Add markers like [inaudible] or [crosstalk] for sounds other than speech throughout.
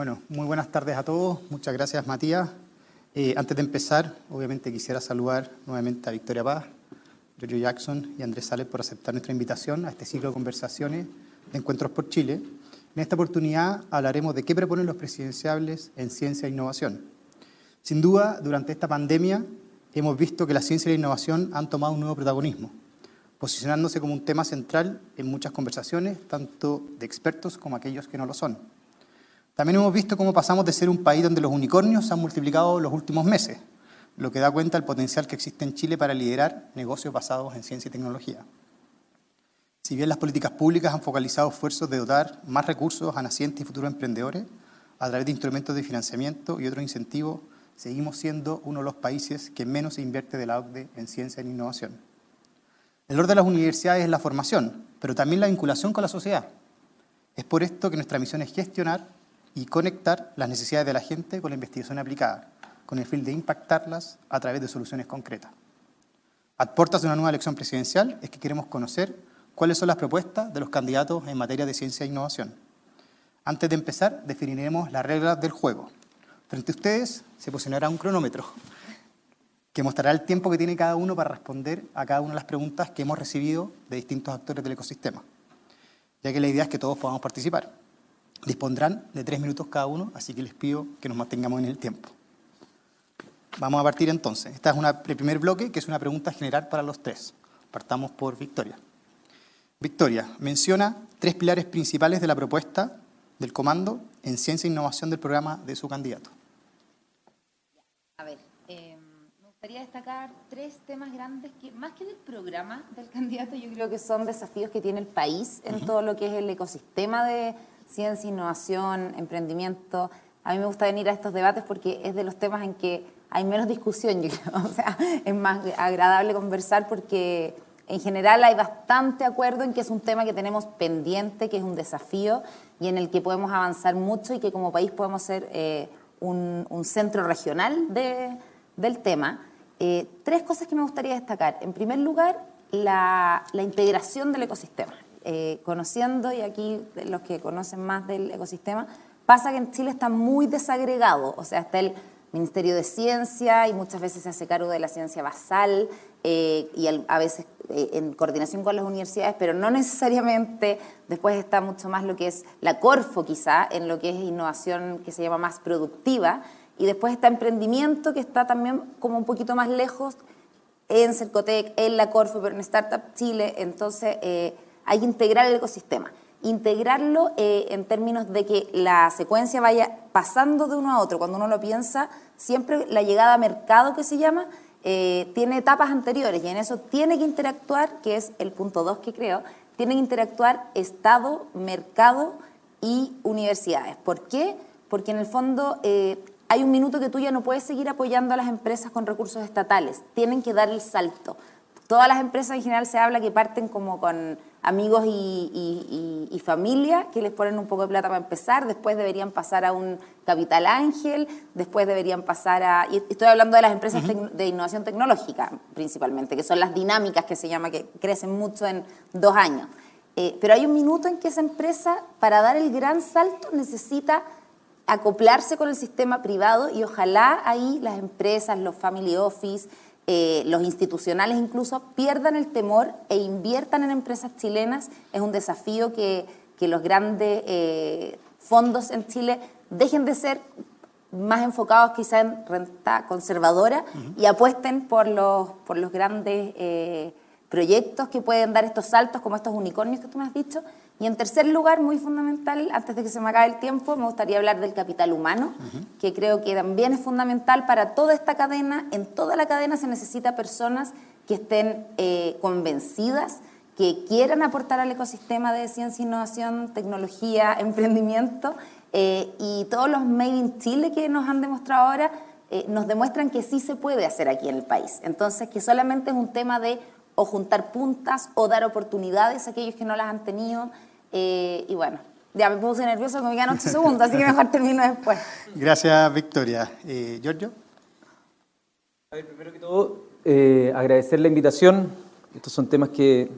Bueno, muy buenas tardes a todos. Muchas gracias, Matías. Eh, antes de empezar, obviamente quisiera saludar nuevamente a Victoria Paz, Giorgio Jackson y Andrés Sales por aceptar nuestra invitación a este ciclo de conversaciones de Encuentros por Chile. En esta oportunidad hablaremos de qué proponen los presidenciables en ciencia e innovación. Sin duda, durante esta pandemia hemos visto que la ciencia y la innovación han tomado un nuevo protagonismo, posicionándose como un tema central en muchas conversaciones, tanto de expertos como aquellos que no lo son. También hemos visto cómo pasamos de ser un país donde los unicornios se han multiplicado los últimos meses, lo que da cuenta del potencial que existe en Chile para liderar negocios basados en ciencia y tecnología. Si bien las políticas públicas han focalizado esfuerzos de dotar más recursos a nacientes y futuros emprendedores a través de instrumentos de financiamiento y otros incentivos, seguimos siendo uno de los países que menos se invierte de la OCDE en ciencia e innovación. El orden de las universidades es la formación, pero también la vinculación con la sociedad. Es por esto que nuestra misión es gestionar y conectar las necesidades de la gente con la investigación aplicada, con el fin de impactarlas a través de soluciones concretas. A puertas de una nueva elección presidencial es que queremos conocer cuáles son las propuestas de los candidatos en materia de ciencia e innovación. Antes de empezar, definiremos las reglas del juego. Frente a ustedes se posicionará un cronómetro que mostrará el tiempo que tiene cada uno para responder a cada una de las preguntas que hemos recibido de distintos actores del ecosistema, ya que la idea es que todos podamos participar. Dispondrán de tres minutos cada uno, así que les pido que nos mantengamos en el tiempo. Vamos a partir entonces. Esta es una, el primer bloque, que es una pregunta general para los tres. Partamos por Victoria. Victoria, menciona tres pilares principales de la propuesta del comando en ciencia e innovación del programa de su candidato. A ver, eh, me gustaría destacar tres temas grandes que, más que del programa del candidato, yo creo que son desafíos que tiene el país en todo lo que es el ecosistema de ciencia, innovación, emprendimiento. A mí me gusta venir a estos debates porque es de los temas en que hay menos discusión, yo creo. [laughs] O sea, es más agradable conversar porque en general hay bastante acuerdo en que es un tema que tenemos pendiente, que es un desafío y en el que podemos avanzar mucho y que como país podemos ser eh, un, centro regional de, del tema. Eh, tres cosas que me gustaría destacar. En primer lugar, la, la integración del ecosistema. Eh, conociendo, y aquí los que conocen más del ecosistema, pasa que en Chile está muy desagregado, o sea, está el Ministerio de Ciencia y muchas veces se hace cargo de la ciencia basal eh, y a veces eh, en coordinación con las universidades, pero no necesariamente después está mucho más lo que es la Corfo quizá, en lo que es innovación que se llama más productiva, y después está emprendimiento que está también como un poquito más lejos en Cercotec, en la Corfo, pero en Startup Chile, entonces hay que integrar el ecosistema. Integrarlo eh, en términos de que la secuencia vaya pasando de uno a otro. Cuando uno lo piensa, siempre la llegada a mercado que se llama eh, tiene etapas anteriores y en eso tiene que interactuar, que es el punto 2 que creo, tiene que interactuar Estado, mercado y universidades. ¿Por qué? Porque en el fondo eh, hay un minuto que tú ya no puedes seguir apoyando a las empresas con recursos estatales, tienen que dar el salto. Todas las empresas en general se habla que parten como con amigos y, familia que les ponen un poco de plata para empezar, después deberían pasar a un capital ángel, después deberían pasar a... Y estoy hablando de las empresas de innovación tecnológica principalmente, que son las dinámicas que se llama, que crecen mucho en dos años. Eh, pero hay un minuto en que esa empresa, para dar el gran salto, necesita acoplarse con el sistema privado y ojalá ahí las empresas, los family office, eh, los institucionales incluso pierdan el temor e inviertan en empresas chilenas. Es un desafío que, los grandes eh, fondos en Chile dejen de ser más enfocados quizá en renta conservadora y apuesten por los, por los grandes eh, proyectos que pueden dar estos saltos, como estos unicornios que tú me has dicho, y en tercer lugar, muy fundamental, antes de que se me acabe el tiempo, me gustaría hablar del capital humano, que creo que también es fundamental para toda esta cadena. En toda la cadena se necesita personas que estén eh, convencidas, que quieran aportar al ecosistema de ciencia, innovación, tecnología, [laughs] emprendimiento. Eh, y todos los Made in Chile que nos han demostrado ahora eh, nos demuestran que sí se puede hacer aquí en el país. Entonces, que solamente es un tema de o juntar puntas o dar oportunidades a aquellos que no las han tenido eh, y bueno, ya me puse nervioso como me quedan 8 segundos, así que mejor termino después. Gracias, Victoria. Eh, Giorgio. A ver, primero que todo, eh, agradecer la invitación. Estos son temas que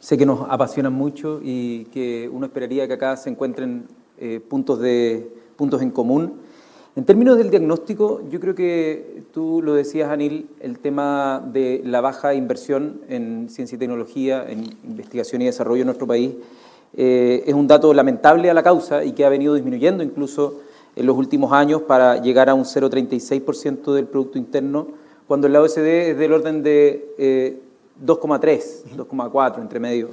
sé que nos apasionan mucho y que uno esperaría que acá se encuentren puntos de, puntos en común. En términos del diagnóstico, yo creo que tú lo decías, Anil, el tema de la baja inversión en ciencia y tecnología, en investigación y desarrollo en nuestro país, eh, es un dato lamentable a la causa y que ha venido disminuyendo incluso en los últimos años para llegar a un 0,36% del Producto Interno, cuando el la OECD es del orden de 2,3, 2,4 entre medio.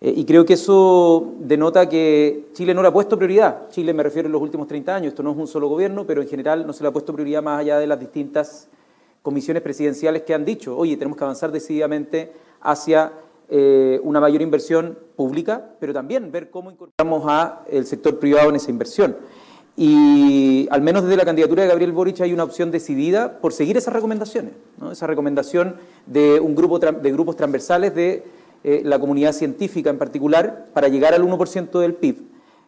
Eh, y creo que eso denota que Chile no le ha puesto prioridad. Chile me refiero en los últimos 30 años, esto no es un solo gobierno, pero en general no se le ha puesto prioridad más allá de las distintas comisiones presidenciales que han dicho, oye, tenemos que avanzar decididamente hacia eh, una mayor inversión pública, pero también ver cómo incorporamos al sector privado en esa inversión. Y al menos desde la candidatura de Gabriel Boric hay una opción decidida por seguir esas recomendaciones, esa recomendación de un grupo de grupos transversales de eh, la comunidad científica en particular, para llegar al 1% del PIB.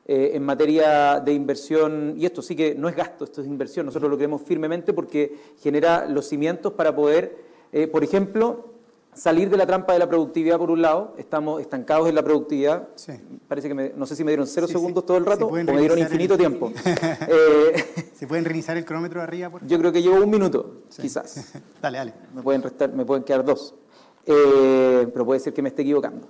Eh, en materia de inversión, y esto sí que no es gasto, esto es inversión, nosotros lo creemos firmemente porque genera los cimientos para poder, por ejemplo, salir de la trampa de la productividad por un lado, estamos estancados en la productividad, parece que me, no sé si me dieron cero segundos todo el rato o me dieron infinito [laughs] tiempo. ¿Se pueden reiniciar el cronómetro de arriba? Yo creo que llevo un minuto, quizás. [laughs] dale, dale. Me pueden, restar, me pueden quedar dos. Eh, pero puede ser que me esté equivocando.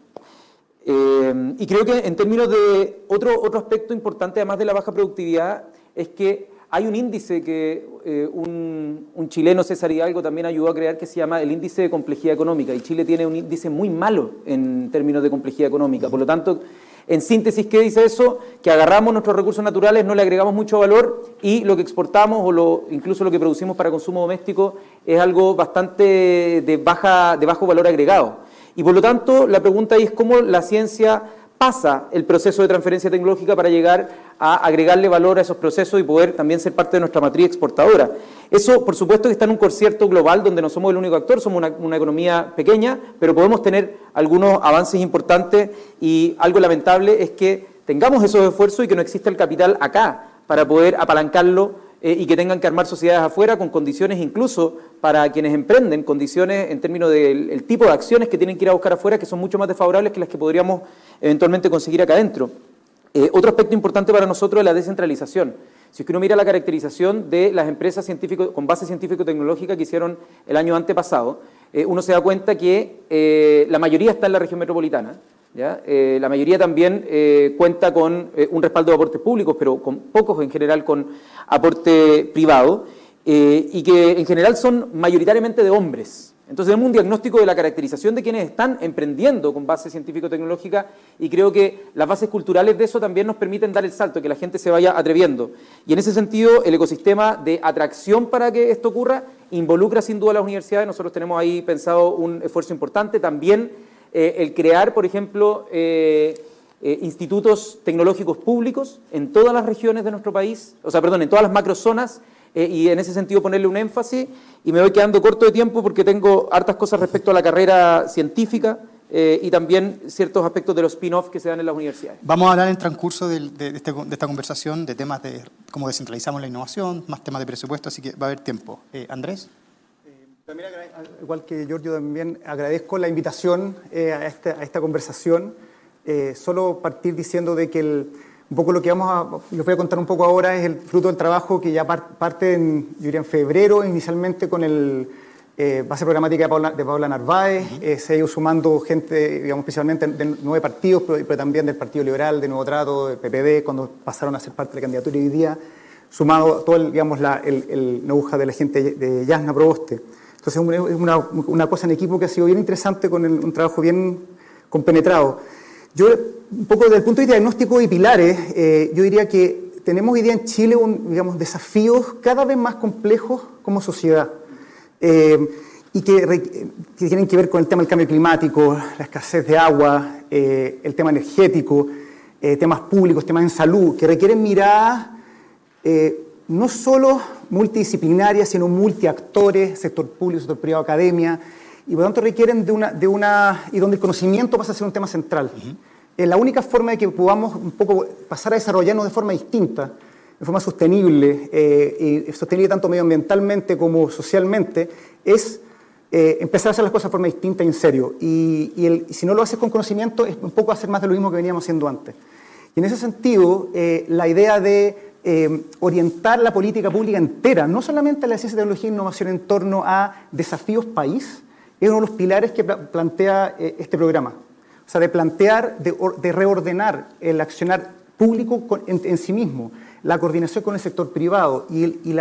Eh, y creo que en términos de otro, otro aspecto importante, además de la baja productividad, es que hay un índice que eh, un, chileno, César Hidalgo, también ayudó a crear que se llama el índice de complejidad económica. Y Chile tiene un índice muy malo en términos de complejidad económica. Por lo tanto, en síntesis, ¿qué dice eso? Que agarramos nuestros recursos naturales, no le agregamos mucho valor y lo que exportamos o lo, incluso lo que producimos para consumo doméstico es algo bastante de, baja, de bajo valor agregado. Y por lo tanto, la pregunta ahí es cómo la ciencia pasa el proceso de transferencia tecnológica para llegar a agregarle valor a esos procesos y poder también ser parte de nuestra matriz exportadora. Eso, por supuesto, que está en un concierto global donde no somos el único actor, somos una, economía pequeña, pero podemos tener algunos avances importantes y algo lamentable es que tengamos esos esfuerzos y que no exista el capital acá para poder apalancarlo eh, y que tengan que armar sociedades afuera con condiciones incluso para quienes emprenden, condiciones en términos del tipo de acciones que tienen que ir a buscar afuera que son mucho más desfavorables que las que podríamos eventualmente conseguir acá adentro. Eh, otro aspecto importante para nosotros es la descentralización. Si uno mira la caracterización de las empresas científico, con base científico-tecnológica que hicieron el año antepasado, eh, uno se da cuenta que la mayoría está en la región metropolitana, eh, la mayoría también eh, cuenta con eh, un respaldo de aportes públicos, pero con pocos en general con aporte privado, y que en general son mayoritariamente de hombres. Entonces tenemos un diagnóstico de la caracterización de quienes están emprendiendo con base científico-tecnológica y creo que las bases culturales de eso también nos permiten dar el salto, que la gente se vaya atreviendo. Y en ese sentido, el ecosistema de atracción para que esto ocurra involucra sin duda a las universidades. Nosotros tenemos ahí pensado un esfuerzo importante. También eh, el crear, por ejemplo, eh, eh, institutos tecnológicos públicos en todas las regiones de nuestro país, o sea, perdón, en todas las macrozonas, y en ese sentido ponerle un énfasis. Y me voy quedando corto de tiempo porque tengo hartas cosas respecto a la carrera científica. y también ciertos aspectos de los spin-off que se dan en las universidades. Vamos a hablar en transcurso de, este, de, esta conversación de temas de cómo descentralizamos la innovación, más temas de presupuesto, así que va a haber tiempo. Andrés. También, igual que Giorgio, también agradezco la invitación eh, a, esta, a, esta, conversación. Eh, solo partir diciendo de que un poco lo que vamos a, les voy a contar un poco ahora es el fruto del trabajo que ya parte en, yo diría en febrero, inicialmente con el eh, base programática de Paula, de Paula Narváez. se ha ido sumando gente, digamos, especialmente de nueve partidos, pero, también del Partido Liberal, de Nuevo Trato, de PPD, cuando pasaron a ser parte de la candidatura hoy día, sumado todo el, digamos, la, el, el de la gente de Yasna Proboste. Entonces es una, una, cosa en equipo que ha sido bien interesante con un trabajo bien compenetrado. Yo, un poco desde el punto de diagnóstico y pilares, eh, yo diría que tenemos hoy día en Chile un, digamos, desafíos cada vez más complejos como sociedad eh, y que, tienen que ver con el tema del cambio climático, la escasez de agua, eh, el tema energético, temas públicos, temas en salud, que requieren miradas no solo multidisciplinarias, sino multiactores, sector público, sector privado, academia, y por lo tanto requieren de una, de una y donde el conocimiento pasa a ser un tema central. Es la única forma de que podamos un poco pasar a desarrollarnos de forma distinta, de forma sostenible, eh, y sostenible tanto medioambientalmente como socialmente, es eh, empezar a hacer las cosas de forma distinta y en serio. Y, y, si no lo haces con conocimiento, es un poco hacer más de lo mismo que veníamos haciendo antes. Y en ese sentido, eh, la idea de eh, orientar la política pública entera, no solamente la ciencia, tecnología e innovación en torno a desafíos país, es uno de los pilares que plantea eh, este programa. O sea, de plantear, de, reordenar el accionar público en, sí mismo, la coordinación con el sector privado y,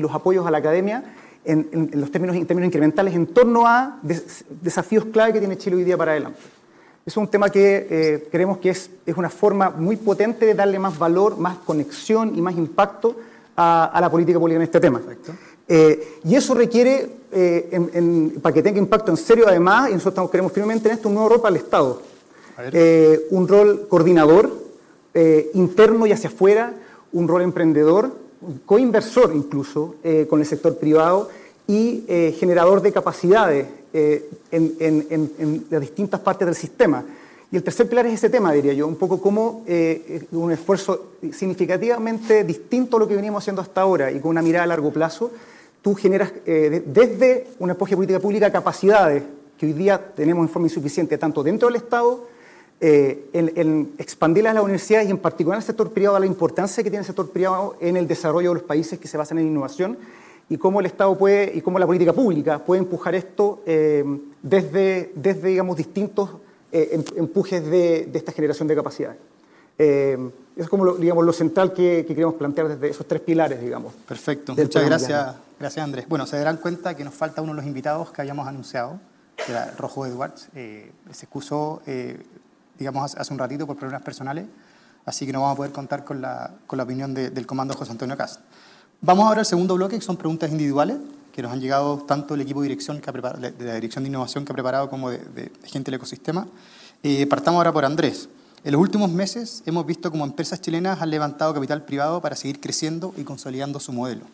los apoyos a la academia en, los términos, incrementales en torno a desafíos clave que tiene Chile hoy día para adelante. Es un tema que eh, creemos que es, una forma muy potente de darle más valor, más conexión y más impacto a, la política pública en este tema. Eh, y eso requiere, eh, para que tenga impacto en serio, además, y nosotros creemos firmemente en esto, un nuevo rol para el Estado. un rol coordinador, interno y hacia afuera, un rol emprendedor, coinversor incluso con el sector privado y generador de capacidades eh, en, las distintas partes del sistema. Y el tercer pilar es ese tema, diría yo, un poco como eh, un esfuerzo significativamente distinto a lo que veníamos haciendo hasta ahora y con una mirada a largo plazo, tú generas eh, desde una de política pública capacidades que hoy día tenemos en forma insuficiente, tanto dentro del Estado, en, en, expandirlas a las universidades y en particular al sector privado, a la importancia que tiene el sector privado en el desarrollo de los países que se basan en innovación y cómo el Estado puede, y cómo la política pública puede empujar esto eh, desde, desde, digamos, distintos eh, em, empujes de, esta generación de capacidades. Eh, eso es como lo, digamos, lo central que, queremos plantear desde esos tres pilares, digamos. Perfecto, muchas gracias, gracias Andrés. Bueno, se darán cuenta que nos falta uno de los invitados que habíamos anunciado, que era Rojo Edwards. se excusó, digamos, hace un ratito por problemas personales, así que no vamos a poder contar con la, con la opinión del comando José Antonio Cast. Vamos ahora al segundo bloque, que son preguntas individuales, que nos han llegado tanto el equipo de dirección que ha de la Dirección de Innovación que ha preparado como de, gente del ecosistema. Eh, partamos ahora por Andrés. En los últimos meses hemos visto cómo empresas chilenas han levantado capital privado para seguir creciendo y consolidando su modelo.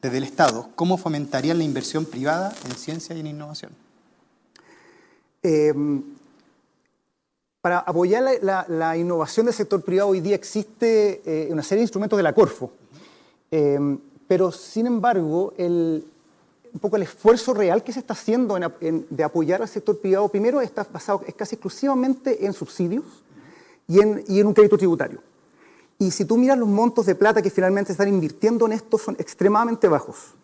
Desde el Estado, ¿cómo fomentarían la inversión privada en ciencia y en innovación? Em, para apoyar la, innovación del sector privado hoy día existe eh, una serie de instrumentos de la Corfo. Em, pero, sin embargo, el, un poco el esfuerzo real que se está haciendo de apoyar al sector privado, primero está basado es casi exclusivamente en subsidios y en, y en, un crédito tributario. Y si tú miras los montos de plata que finalmente están invirtiendo en esto, son extremadamente bajos.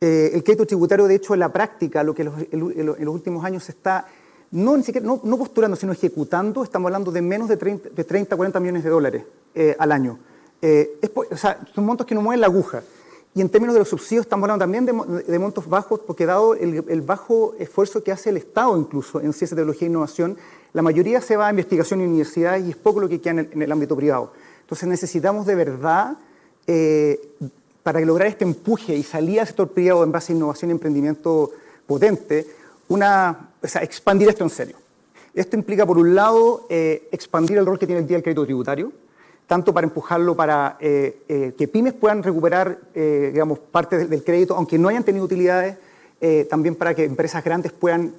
Eh, el crédito tributario, de hecho, en la práctica, lo que en los últimos años se está no, ni siquiera, no, no, postulando, sino ejecutando, estamos hablando de menos de 30, de 30 40 millones de dólares eh, al año. Eh, o sea, son montos que no mueven la aguja. Y en términos de los subsidios estamos hablando también de, montos bajos, porque dado el, bajo esfuerzo que hace el Estado incluso en ciencia, tecnología e innovación, la mayoría se va a investigación y universidades y es poco lo que queda en el, ámbito privado. Entonces necesitamos de verdad, eh, para lograr este empuje y salir al sector privado en base a innovación y emprendimiento potente, una, o sea, expandir esto en serio. Esto implica, por un lado, eh, expandir el rol que tiene el día el crédito tributario, tanto para empujarlo para eh, que pymes puedan recuperar, digamos, parte del, crédito, aunque no hayan tenido utilidades, también para que empresas grandes puedan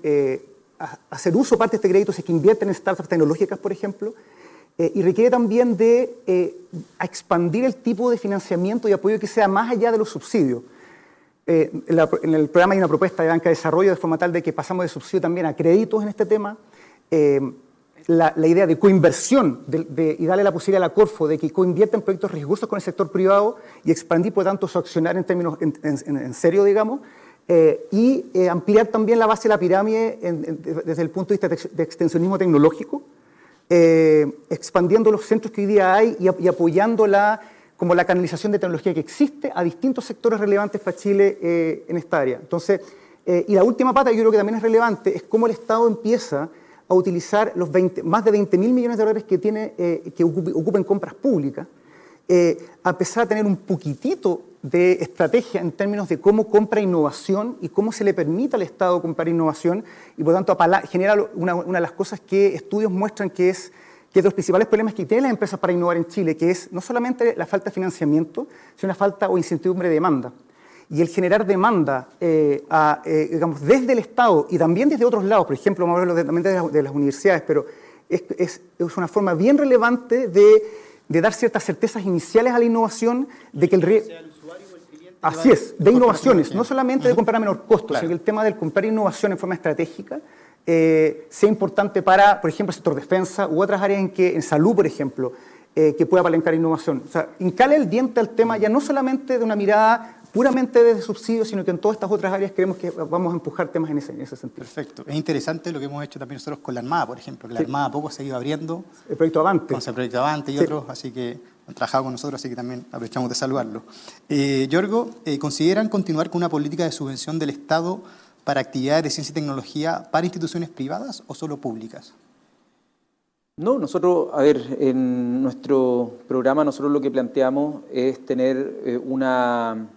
hacer uso parte de este crédito si invierten en startups tecnológicas, por ejemplo, y requiere también de expandir el tipo de financiamiento y apoyo que sea más allá de los subsidios. En, en, el programa hay una propuesta de banca de desarrollo de forma tal de que pasamos de subsidio también a créditos en este tema la, idea de coinversión y darle la posibilidad a la Corfo de que coinvierta en proyectos riesgosos con el sector privado y expandir, por tanto, su accionar en términos en, serio, digamos, eh, y eh, ampliar también la base de la pirámide desde el punto de vista de, extensionismo tecnológico, eh, expandiendo los centros que hoy día hay y, apoyando la, como la canalización de tecnología que existe a distintos sectores relevantes para Chile en esta área. Entonces, y la última pata, yo creo que también es relevante, es cómo el Estado empieza a utilizar los 20, más de 20 mil millones de dólares que, tiene, eh, que ocupen compras públicas, eh, a pesar de tener un poquitito de estrategia en términos de cómo compra innovación y cómo se le permite al Estado comprar innovación, y por tanto genera una, una de las cosas que estudios muestran que es que es de los principales problemas que tienen las empresas para innovar en Chile, que es no solamente la falta de financiamiento, sino una falta o incertidumbre de demanda. Y el generar demanda eh, eh, digamos, desde el Estado y también desde otros lados, por ejemplo, vamos a hablar también de, las, universidades, pero es, es, una forma bien relevante de, de, dar ciertas certezas iniciales a la innovación, de que el... Así es, de innovaciones, no solamente de comprar a menor costo, sino que el tema del comprar innovación en forma estratégica eh, sea importante para, por ejemplo, el sector defensa u otras áreas en que, en salud, por ejemplo, eh, que pueda palancar innovación. O sea, incale el diente al tema ya no solamente de una mirada puramente desde subsidios, sino que en todas estas otras áreas creemos que vamos a empujar temas en ese, en ese sentido. Perfecto. Es interesante lo que hemos hecho también nosotros con la Armada, por ejemplo, que la Armada poco se ha ido abriendo. El proyecto Avante. Con el proyecto Avante y otros, así que han trabajado con nosotros, así que también aprovechamos de saludarlo. Eh, Yorgo, eh, ¿consideran continuar con una política de subvención del Estado para actividades de ciencia y tecnología para instituciones privadas o solo públicas? No, nosotros, a ver, en nuestro programa nosotros lo que planteamos es tener eh, una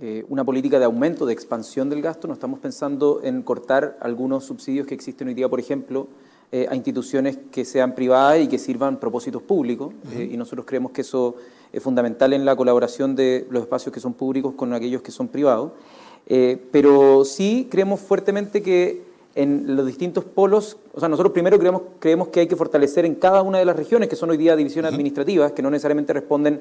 eh, una política de aumento, de expansión del gasto, no estamos pensando en cortar algunos subsidios que existen hoy día, por ejemplo, eh, a instituciones que sean privadas y que sirvan propósitos públicos, eh, y nosotros creemos que eso es fundamental en la colaboración de los espacios que son públicos con aquellos que son privados. pero sí creemos fuertemente que en los distintos polos, o sea, nosotros primero creemos, creemos que hay que fortalecer en cada una de las regiones, que son hoy día divisiones administrativas, que no necesariamente responden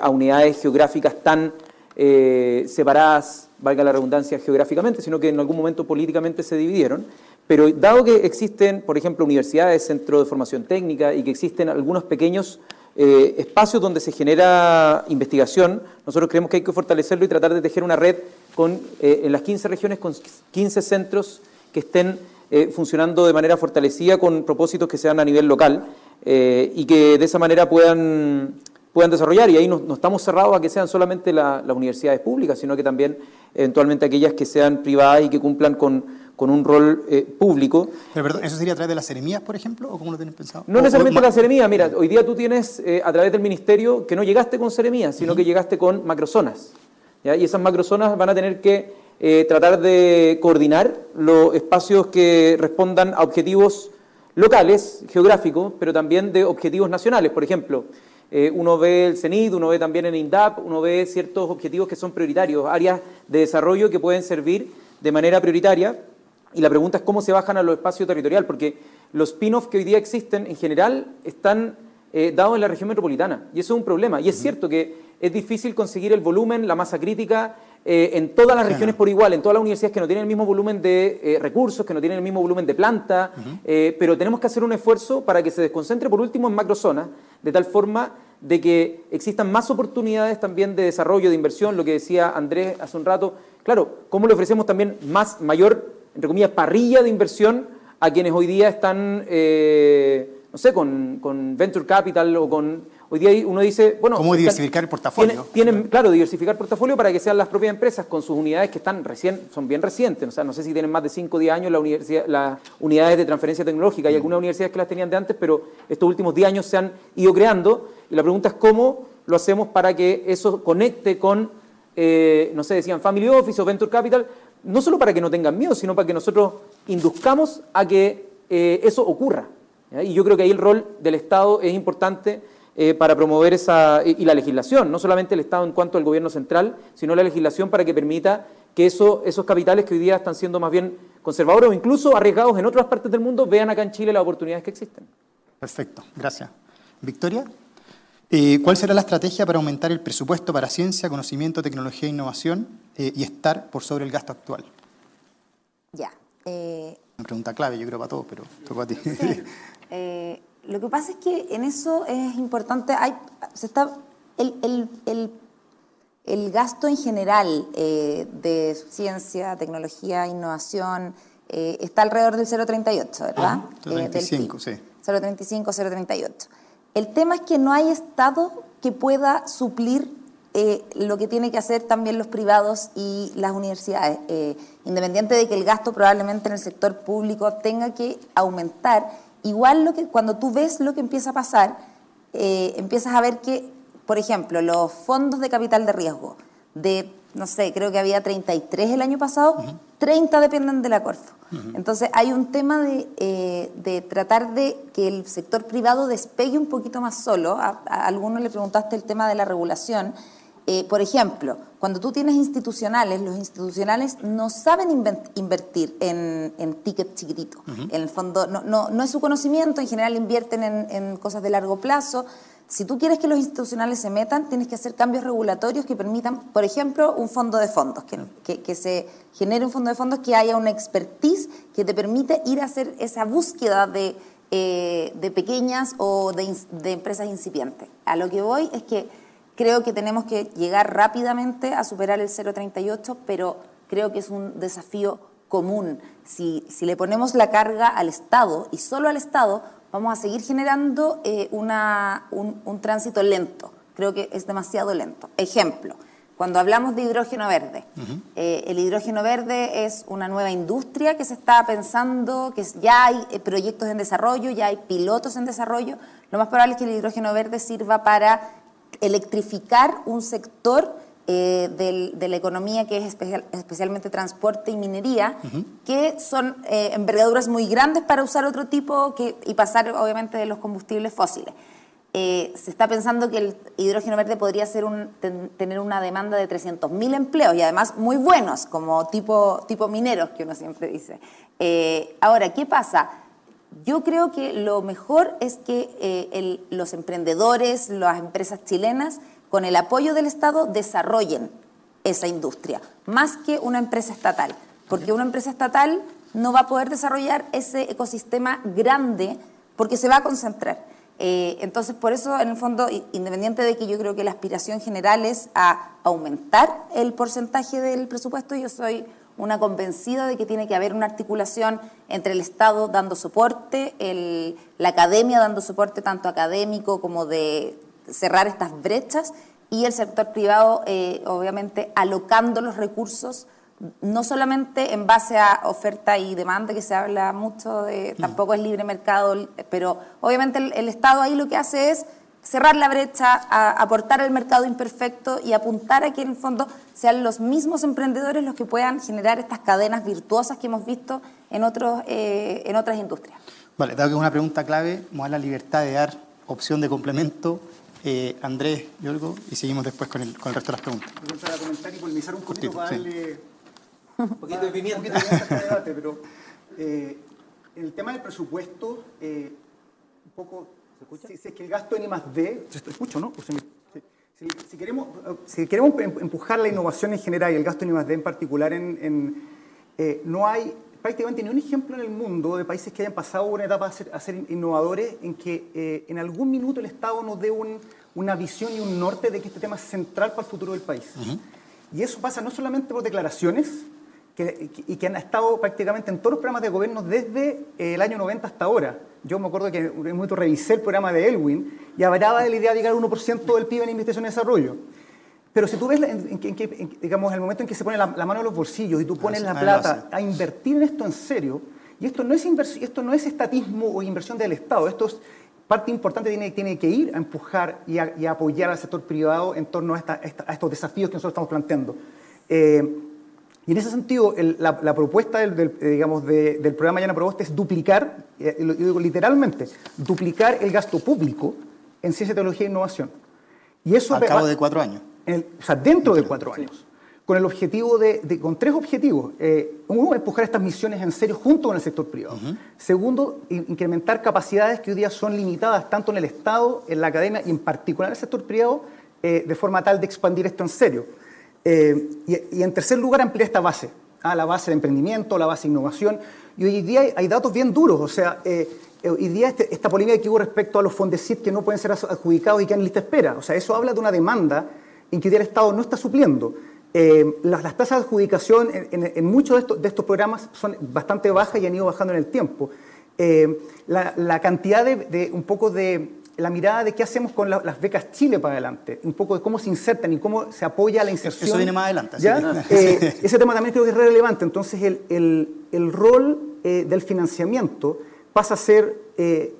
a unidades geográficas tan eh, separadas, valga la redundancia, geográficamente, sino que en algún momento políticamente se dividieron. Pero dado que existen, por ejemplo, universidades, centros de formación técnica y que existen algunos pequeños eh, espacios donde se genera investigación, nosotros creemos que hay que fortalecerlo y tratar de tejer una red con, eh, en las 15 regiones con 15 centros que estén funcionando de manera fortalecida con propósitos que sean a nivel local y que de esa manera puedan puedan desarrollar. Y ahí no, estamos cerrados a que sean solamente las universidades públicas, sino que también eventualmente aquellas que sean privadas y que cumplan con, con un rol eh, público. Pero perdón, ¿eso sería a través de las seremías, por ejemplo, o cómo lo tienen pensado? No necesariamente las seremías. Mira, hoy día tú tienes eh, a través del ministerio que no llegaste con seremías, sino que llegaste con macrozonas. Y esas macrozonas van a tener que eh, tratar de coordinar los espacios que respondan a objetivos locales, geográficos, pero también de objetivos nacionales. Por ejemplo, eh, uno ve el CENID, uno ve también en INDAP, uno ve ciertos objetivos que son prioritarios, áreas de desarrollo que pueden servir de manera prioritaria. Y la pregunta es cómo se bajan a los espacios territoriales, porque los spin-offs que hoy día existen en general están eh, dados en la región metropolitana. Y eso es un problema. Y es cierto que es difícil conseguir el volumen, la masa crítica, eh, en todas las regiones por igual, en todas las universidades que no tienen el mismo volumen de recursos, que no tienen el mismo volumen de planta, pero tenemos que hacer un esfuerzo para que se desconcentre por último en macrozonas, de tal forma de que existan más oportunidades también de desarrollo, de inversión, lo que decía Andrés hace un rato. Claro, ¿cómo le ofrecemos también más, mayor, entre comillas, parrilla de inversión a quienes hoy día están, eh, no sé, con, con Venture Capital o con Hoy día uno dice, bueno... ¿Cómo diversificar el portafolio? Tienen, claro, diversificar el portafolio para que sean las propias empresas con sus unidades que están recién, son bien recientes. O sea, no sé si tienen más de 5 o 10 años la universidad, las unidades de transferencia tecnológica. Hay algunas universidades que las tenían de antes, pero estos últimos 10 años se han ido creando. Y la pregunta es cómo lo hacemos para que eso conecte con, eh, no sé, decían Family Office o Venture Capital, no solo para que no tengan miedo, sino para que nosotros induzcamos a que eh, eso ocurra. Y yo creo que ahí el rol del Estado es importante eh, para promover esa, y la legislación, no solamente el Estado en cuanto al gobierno central, sino la legislación para que permita que eso, esos capitales que hoy día están siendo más bien conservadores o incluso arriesgados en otras partes del mundo vean acá en Chile las oportunidades que existen. Perfecto, gracias. Victoria, eh, ¿cuál será la estrategia para aumentar el presupuesto para ciencia, conocimiento, tecnología e innovación eh, y estar por sobre el gasto actual? Ya. Una pregunta clave, yo creo, para todos, pero toco a ti. [laughs] Lo que pasa es que en eso es importante, hay, se está, el, gasto en general eh, de ciencia, tecnología, innovación, eh, está alrededor del 0,38, ¿verdad? 0,35, sí. 0,35, 0,38. El tema es que no hay Estado que pueda suplir eh, lo que tiene que hacer también los privados y las universidades, independiente de que el gasto probablemente en el sector público tenga que aumentar igual lo que, cuando tú ves lo que empieza a pasar, eh, empiezas a ver que, por ejemplo, los fondos de capital de riesgo, de, no sé, creo que había 33 el año pasado, 30 dependen de la Corfo. Entonces hay un tema de, eh, de, tratar de que el sector privado despegue un poquito más solo. A, a algunos le preguntaste el tema de la regulación. Eh, por ejemplo, cuando tú tienes institucionales, los institucionales no saben invertir en, en tickets chiquititos. En el fondo, no, no, no, es su conocimiento, en general invierten en, en, cosas de largo plazo. Si tú quieres que los institucionales se metan, tienes que hacer cambios regulatorios que permitan, por ejemplo, un fondo de fondos, que, que, que se genere un fondo de fondos que haya una expertise que te permite ir a hacer esa búsqueda de eh, de pequeñas o de, de empresas incipientes. A lo que voy es que creo que tenemos que llegar rápidamente a superar el 0,38, pero creo que es un desafío común. Si, si, le ponemos la carga al Estado y solo al Estado, vamos a seguir generando eh, una, un, un, tránsito lento. Creo que es demasiado lento. Ejemplo, cuando hablamos de hidrógeno verde, uh -huh. eh, el hidrógeno verde es una nueva industria que se está pensando, que ya hay eh, proyectos en desarrollo, ya hay pilotos en desarrollo. Lo más probable es que el hidrógeno verde sirva para electrificar un sector eh, del, de la economía que es especial, especialmente transporte y minería, uh -huh. que son eh, envergaduras muy grandes para usar otro tipo que, y pasar obviamente de los combustibles fósiles. Eh, se está pensando que el hidrógeno verde podría ser un, ten, tener una demanda de 300.000 empleos y además muy buenos, como tipo, tipo mineros, que uno siempre dice. Ahora, ¿qué pasa? Yo creo que lo mejor es que eh, los emprendedores, las empresas chilenas, con el apoyo del Estado, desarrollen esa industria, más que una empresa estatal, porque una empresa estatal no va a poder desarrollar ese ecosistema grande porque se va a concentrar. Eh, entonces, por eso, en el fondo, independiente de que yo creo que la aspiración general es a aumentar el porcentaje del presupuesto, yo soy una convencida de que tiene que haber una articulación entre el Estado dando soporte, el, la academia dando soporte tanto académico como de cerrar estas brechas y el sector privado, eh, obviamente, alocando los recursos no solamente en base a oferta y demanda, que se habla mucho de, tampoco es libre mercado, pero obviamente el, el Estado ahí lo que hace es cerrar la brecha, a aportar al mercado imperfecto y apuntar a que en el fondo sean los mismos emprendedores los que puedan generar estas cadenas virtuosas que hemos visto en, otros, eh, en otras industrias. Vale, dado que es una pregunta clave, vamos a dar la libertad de dar opción de complemento. Eh, Andrés, Yorgo, y seguimos después con el, con el resto de las preguntas. Para comentar y polemizar un poquito para sí. darle [laughs] un poquito de pimienta. Un poquito de este debate, pero eh, el tema del presupuesto, eh, un poco, ¿se escucha? Si, si, es que el gasto en I más D, ¿se escucho, no? Pues, si, si, si, queremos, si queremos em, empujar la innovación en general y el gasto en I más D en particular, en, en eh, no hay prácticamente ni un ejemplo en el mundo de países que hayan pasado una etapa a ser, a ser innovadores en que eh, en algún minuto el Estado nos dé un, una visión y un norte de que este tema es central para el futuro del país. Uh -huh. Y eso pasa no solamente por declaraciones, que, y que han estado prácticamente en todos los programas de gobierno desde el año 90 hasta ahora. Yo me acuerdo que en un momento revisé el programa de Elwin y hablaba de la idea de llegar al 1% del PIB en investigación y desarrollo. Pero si tú ves, en, en, digamos, el momento en que se pone la, la, mano en los bolsillos y tú pones la plata a invertir en esto en serio, y esto no es, esto no es estatismo o inversión del Estado, esto es parte importante tiene, tiene que ir a empujar y a, y a, apoyar al sector privado en torno a, esta, esta, a, estos desafíos que nosotros estamos planteando. Eh, y en ese sentido, el, la, la, propuesta del, del, digamos, de, del programa Llana Proboste es duplicar, eh, lo digo literalmente, duplicar el gasto público en ciencia, tecnología e innovación. Y eso Al cabo de cuatro años. El, o sea, dentro de cuatro años. Con el objetivo de, de con tres objetivos. Eh, uno, empujar estas misiones en serio junto con el sector privado. Uh -huh. Segundo, incrementar capacidades que hoy día son limitadas tanto en el Estado, en la academia y en particular en el sector privado, eh, de forma tal de expandir esto en serio. Eh, y, y, en tercer lugar, ampliar esta base, ¿ah? la base de emprendimiento, la base de innovación. Y hoy día hay, hay datos bien duros, o sea, eh, hoy día este, esta polémica que hubo respecto a los Fondesit que no pueden ser adjudicados y que han lista espera. O sea, eso habla de una demanda en que hoy día el Estado no está supliendo. Eh, las, las, tasas de adjudicación en, en, en muchos de estos, de estos, programas son bastante bajas y han ido bajando en el tiempo. Eh, la, la, cantidad de, de, un poco de la mirada de qué hacemos con la, las becas Chile para adelante, un poco de cómo se insertan y cómo se apoya la inserción. Eso viene más adelante. ¿ya? Eh, [laughs] ese tema también creo que es relevante. Entonces, el, el, el rol eh, del financiamiento pasa a ser eh,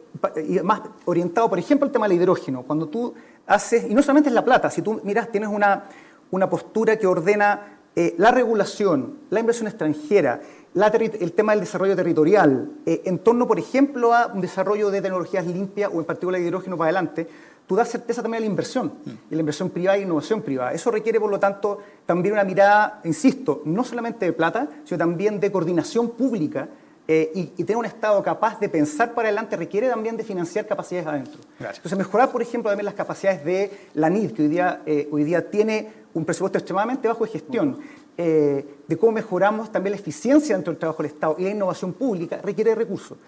más orientado, por ejemplo, al tema del hidrógeno. Cuando tú haces, y no solamente es la plata, si tú miras, tienes una, una postura que ordena la regulación, la inversión extranjera, la el tema del desarrollo territorial, eh, en torno, por ejemplo, a un desarrollo de tecnologías limpias o en particular de hidrógeno para adelante, tú das certeza también a la inversión, mm. y la inversión privada e innovación privada. Eso requiere, por lo tanto, también una mirada, insisto, no solamente de plata, sino también de coordinación pública eh, y, y, tener un Estado capaz de pensar para adelante requiere también de financiar capacidades adentro. Gracias. Entonces, mejorar, por ejemplo, también las capacidades de la NID, que hoy día, eh, hoy día tiene un presupuesto extremadamente bajo de gestión. Eh, de cómo mejoramos también la eficiencia dentro del trabajo del Estado y la innovación pública requiere recursos.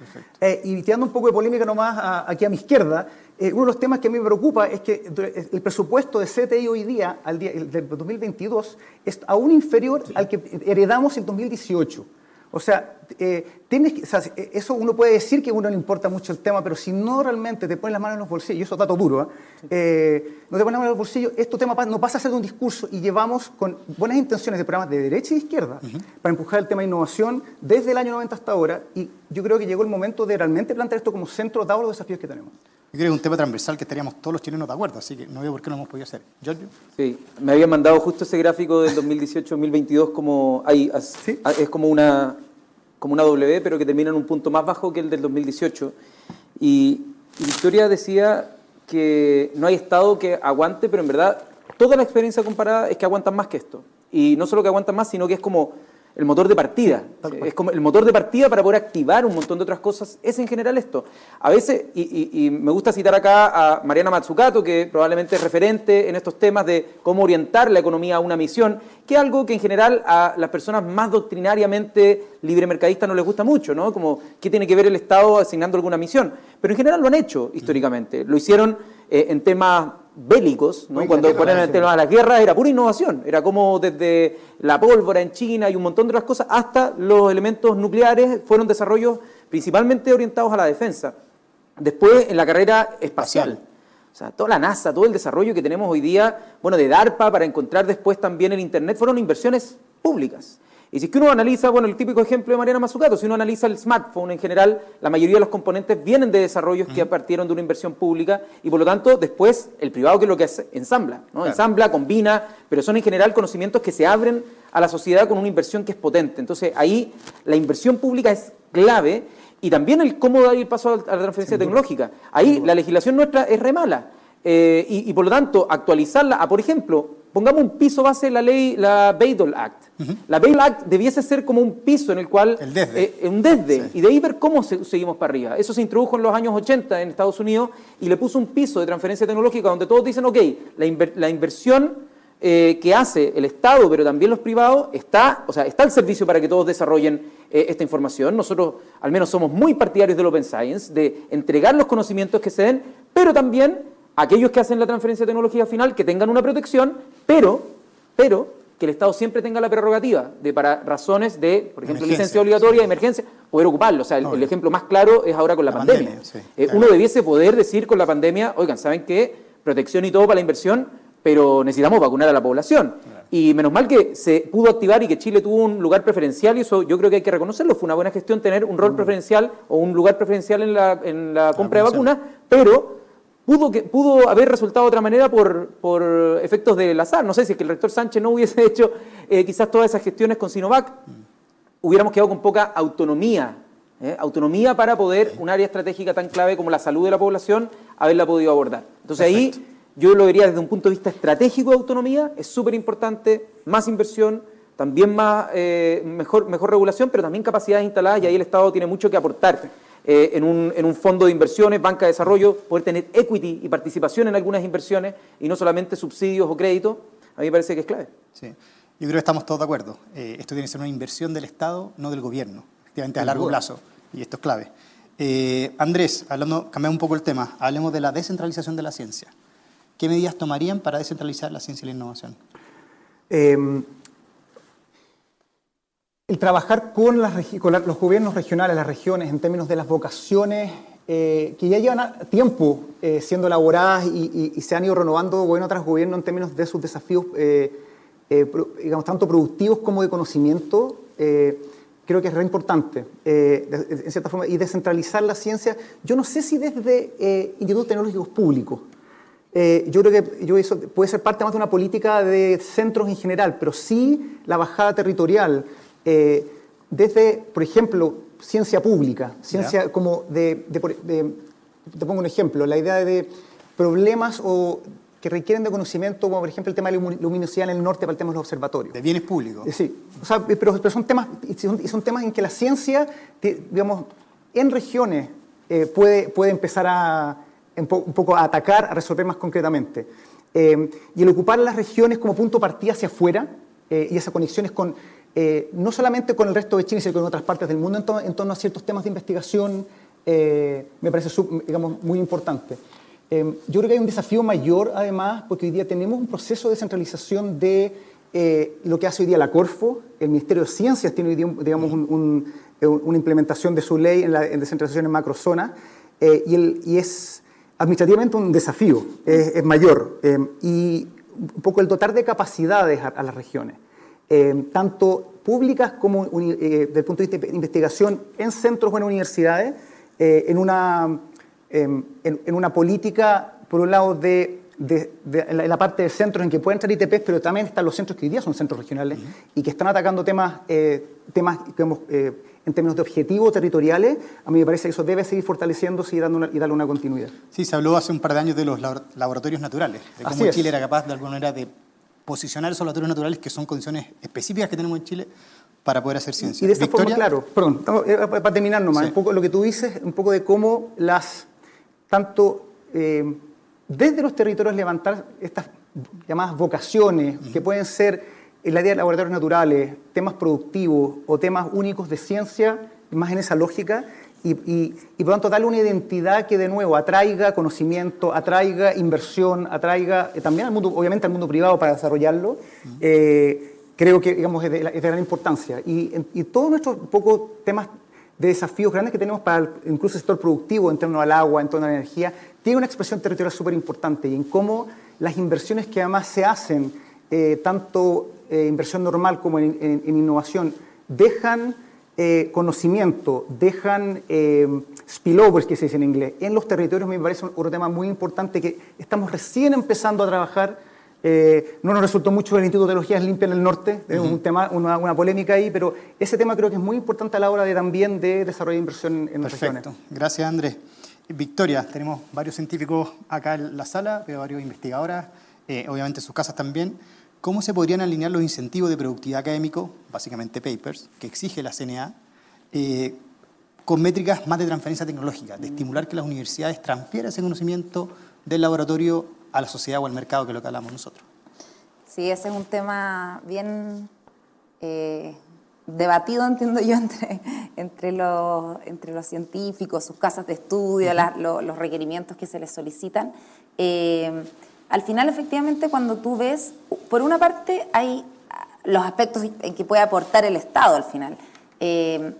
Eh, y tirando un poco de polémica nomás aquí a mi izquierda, eh, uno de los temas que a mí me preocupa es que el presupuesto de CTI hoy día, al día el del 2022, es aún inferior al que heredamos en 2018. O sea, eh, tienes eh, eso uno puede decir que a uno le importa mucho el tema, pero si no realmente te pones las manos en los bolsillos, y eso es dato duro, ¿eh? no te pones las manos en los bolsillos, este tema no pasa a ser un discurso y llevamos con buenas intenciones de programas de derecha y de izquierda para empujar el tema de innovación desde el año 90 hasta ahora y yo creo que llegó el momento de realmente plantear esto como centro dado los desafíos que tenemos. Yo creo que es un tema transversal que estaríamos todos los chilenos de acuerdo, así que no veo por qué no hemos podido hacer. ¿Giorgio? Sí, me habían mandado justo ese gráfico del 2018-2022 como, ahí, es como una como una W, pero que termina en un punto más bajo que el del 2018. Y, Victoria decía que no hay Estado que aguante, pero en verdad toda la experiencia comparada es que aguantan más que esto. Y no solo que aguantan más, sino que es como el motor de partida. es como el motor de partida para poder activar un montón de otras cosas. Es en general esto. A veces, y, me gusta citar acá a Mariana Matsukato, que probablemente es referente en estos temas de cómo orientar la economía a una misión, que es algo que en general a las personas más doctrinariamente libremercadistas no les gusta mucho, ¿no? Como, ¿qué tiene que ver el Estado asignando alguna misión? Pero en general lo han hecho históricamente. Lo hicieron eh, en temas bélicos, ¿no? cuando ponen el tema de la guerra, era pura innovación, era como desde la pólvora en China y un montón de otras cosas, hasta los elementos nucleares fueron desarrollos principalmente orientados a la defensa. Después, en la carrera espacial. O sea, toda la NASA, todo el desarrollo que tenemos hoy día, bueno, de DARPA para encontrar después también el Internet, fueron inversiones públicas. Y si es que uno analiza, bueno, el típico ejemplo de Mariana Mazzucato, si uno analiza el smartphone en general, la mayoría de los componentes vienen de desarrollos que partieron de una inversión pública y por lo tanto después el privado que es lo que hace, ensambla, ¿no? Ensambla, combina, pero son en general conocimientos que se abren a la sociedad con una inversión que es potente. Entonces ahí la inversión pública es clave y también el cómo dar el paso a la transferencia tecnológica. Ahí la legislación nuestra es re mala. Eh, y, por lo tanto, actualizarla a, por ejemplo, pongamos un piso base de la ley, la Bayh-Dole Act. La Bayh-Dole Act debiese ser como un piso en el cual... El desde. Eh, un desde. Y de ahí ver cómo seguimos para arriba. Eso se introdujo en los años 80 en Estados Unidos y le puso un piso de transferencia tecnológica donde todos dicen, ok, la, inversión eh, que hace el Estado, pero también los privados, está, o sea, está el servicio para que todos desarrollen esta información. Nosotros al menos somos muy partidarios del Open Science, de entregar los conocimientos que se den, pero también aquellos que hacen la transferencia de tecnología final que tengan una protección, pero, pero que el Estado siempre tenga la prerrogativa de, para razones de, por ejemplo, licencia obligatoria, emergencia, poder ocuparlo. O sea, el, ejemplo más claro es ahora con la, pandemia. Eh, uno debiese poder decir con la pandemia, oigan, ¿saben qué? Protección y todo para la inversión, pero necesitamos vacunar a la población. Y menos mal que se pudo activar y que Chile tuvo un lugar preferencial, y eso yo creo que hay que reconocerlo. Fue una buena gestión tener un rol mm. preferencial o un lugar preferencial en la, en la compra de vacunas, pero Pudo, que, pudo haber resultado de otra manera por, por efectos del azar. No sé si es que el rector Sánchez no hubiese [laughs] hecho eh, quizás todas esas gestiones con Sinovac, hubiéramos quedado con poca autonomía. ¿eh? Autonomía para poder, un área estratégica tan clave como la salud de la población, haberla podido abordar. Entonces ahí yo lo vería desde un punto de vista estratégico de autonomía, es súper importante, más inversión, también más, eh, mejor, mejor regulación, pero también capacidades instaladas y ahí el Estado tiene mucho que aportar eh, en, un, en, un, fondo de inversiones, banca de desarrollo, poder tener equity y participación en algunas inversiones y no solamente subsidios o créditos, a mí me parece que es clave. Sí. Yo creo que estamos todos de acuerdo. Eh, esto tiene que ser una inversión del Estado, no del gobierno, efectivamente a largo plazo, y esto es clave. Eh, Andrés, hablando, cambiamos un poco el tema, hablemos de la descentralización de la ciencia. ¿Qué medidas tomarían para descentralizar la ciencia y la innovación? Eh, el trabajar con, los gobiernos regionales, las regiones, en términos de las vocaciones eh, que ya llevan tiempo eh, siendo elaboradas y, se han ido renovando gobierno tras gobierno en términos de sus desafíos, eh, digamos, tanto productivos como de conocimiento, creo que es re importante, en cierta forma, y descentralizar la ciencia. Yo no sé si desde institutos tecnológicos públicos, yo creo que yo eso puede ser parte más de una política de centros en general, pero sí la bajada territorial, eh, desde, por ejemplo, ciencia pública, ciencia como de, te pongo un ejemplo, la idea de problemas o que requieren de conocimiento, como por ejemplo el tema de la luminosidad en el norte para el tema de los observatorios. De bienes públicos. Eh, sí, pero, son, temas, son, temas en que la ciencia, digamos, en regiones eh, puede, puede empezar a un poco a atacar, a resolver más concretamente. y el ocupar las regiones como punto de partida hacia afuera, eh, y esas conexiones con, eh, no solamente con el resto de Chile, sino con otras partes del mundo en, torno a ciertos temas de investigación, me parece digamos, muy importante. yo creo que hay un desafío mayor, además, porque hoy día tenemos un proceso de descentralización de lo que hace hoy día la Corfo. El Ministerio de Ciencias tiene hoy día, digamos, una implementación de su ley en, la, en descentralización en macrozona, y, el, y es administrativamente un desafío, es, mayor. Eh, y un poco el dotar de capacidades a, las regiones, eh, tanto públicas como eh, desde el punto de vista de investigación en centros o en universidades, en, una, em, en, una política, por un lado, de, de, la, parte de centros en que pueden entrar ITPs, pero también están los centros que hoy día son centros regionales y que están atacando temas, temas digamos, en términos de objetivos territoriales, a mí me parece que eso debe seguir fortaleciéndose y, dando una, y darle una continuidad. Sí, se habló hace un par de años de los laboratorios naturales, de cómo Chile era capaz de alguna manera de posicionar esos laboratorios naturales que son condiciones específicas que tenemos en Chile para poder hacer ciencia. Y de esta forma, claro, perdón, eh, para terminar nomás, un poco lo que tú dices, un poco de cómo las, tanto eh, desde los territorios levantar estas llamadas vocaciones, que pueden ser el área de laboratorios naturales, temas productivos o temas únicos de ciencia, más en esa lógica, y, y, por lo tanto darle una identidad que de nuevo atraiga conocimiento, atraiga inversión, atraiga eh, también al mundo, obviamente al mundo privado para desarrollarlo, eh, creo que digamos, es, de, gran importancia. Y, y todos nuestros pocos temas de desafíos grandes que tenemos para incluso el sector productivo en torno al agua, en torno a la energía, tiene una expresión territorial súper importante y en cómo las inversiones que además se hacen, eh, tanto eh, inversión normal como en, innovación dejan eh, conocimiento, dejan eh, spillovers, que se dice en inglés, en los territorios, me parece otro tema muy importante que estamos recién empezando a trabajar. no nos resultó mucho el Instituto de Teologías Limpia en el norte, tenemos un tema, una, polémica ahí, pero ese tema creo que es muy importante a la hora de también de desarrollar inversión en Perfecto. regiones. Gracias, Andrés. Victoria, tenemos varios científicos acá en la sala, veo varios investigadoras, obviamente sus casas también. ¿Cómo se podrían alinear los incentivos de productividad académico, básicamente papers, que exige la CNA, eh, con métricas más de transferencia tecnológica, de estimular que las universidades transfieran ese conocimiento del laboratorio a la sociedad o al mercado, que es lo que hablamos nosotros? Sí, ese es un tema bien eh, debatido, entiendo yo, [laughs] entre, entre, los, entre los científicos, sus casas de estudio, los requerimientos que se les solicitan. Eh, al final, efectivamente, cuando tú ves, por una parte, hay los aspectos en que puede aportar el Estado al final. Eh,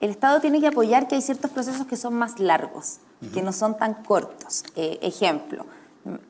el Estado tiene que apoyar que hay ciertos procesos que son más largos, que no son tan cortos. Eh, ejemplo,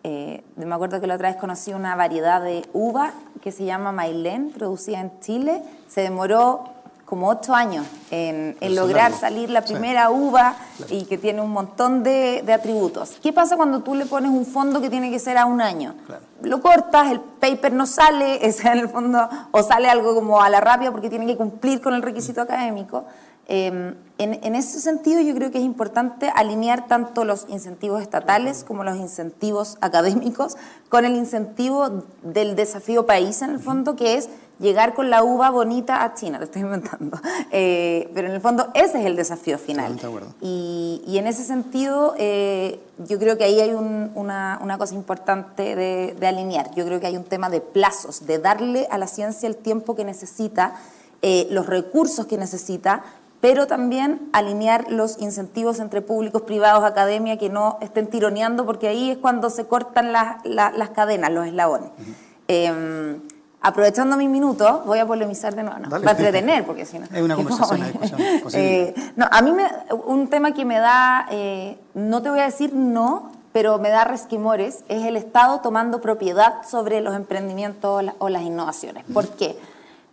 eh, me acuerdo que la otra vez conocí una variedad de uva que se llama Mailén, producida en Chile. Se demoró como ocho años en, lograr salir la primera uva y que tiene un montón de, atributos. ¿Qué pasa cuando tú le pones un fondo que tiene que ser a un año? Lo cortas, el paper no sale, [laughs] es en el fondo, o sale algo como a la rápida porque tiene que cumplir con el requisito académico. Em, en, en, ese sentido, yo creo que es importante alinear tanto los incentivos estatales como los incentivos académicos con el incentivo del desafío país, en el fondo, que es llegar con la uva bonita a China, te estoy inventando. [laughs] Eh, pero en el fondo ese es el desafío final. Y, y, en ese sentido, eh, yo creo que ahí hay una, una, cosa importante de, de, alinear. Yo creo que hay un tema de plazos, de darle a la ciencia el tiempo que necesita, eh, los recursos que necesita, pero también alinear los incentivos entre públicos, privados, academia, que no estén tironeando, porque ahí es cuando se cortan las, las, cadenas, los eslabones. Aprovechando mi minuto, voy a polemizar de nuevo, para entretener, porque si no... Es una conversación, una discusión [laughs] eh, no, a mí me, un tema que me da, eh, no te voy a decir no, pero me da resquimores, es el Estado tomando propiedad sobre los emprendimientos o, las innovaciones. ¿Por qué?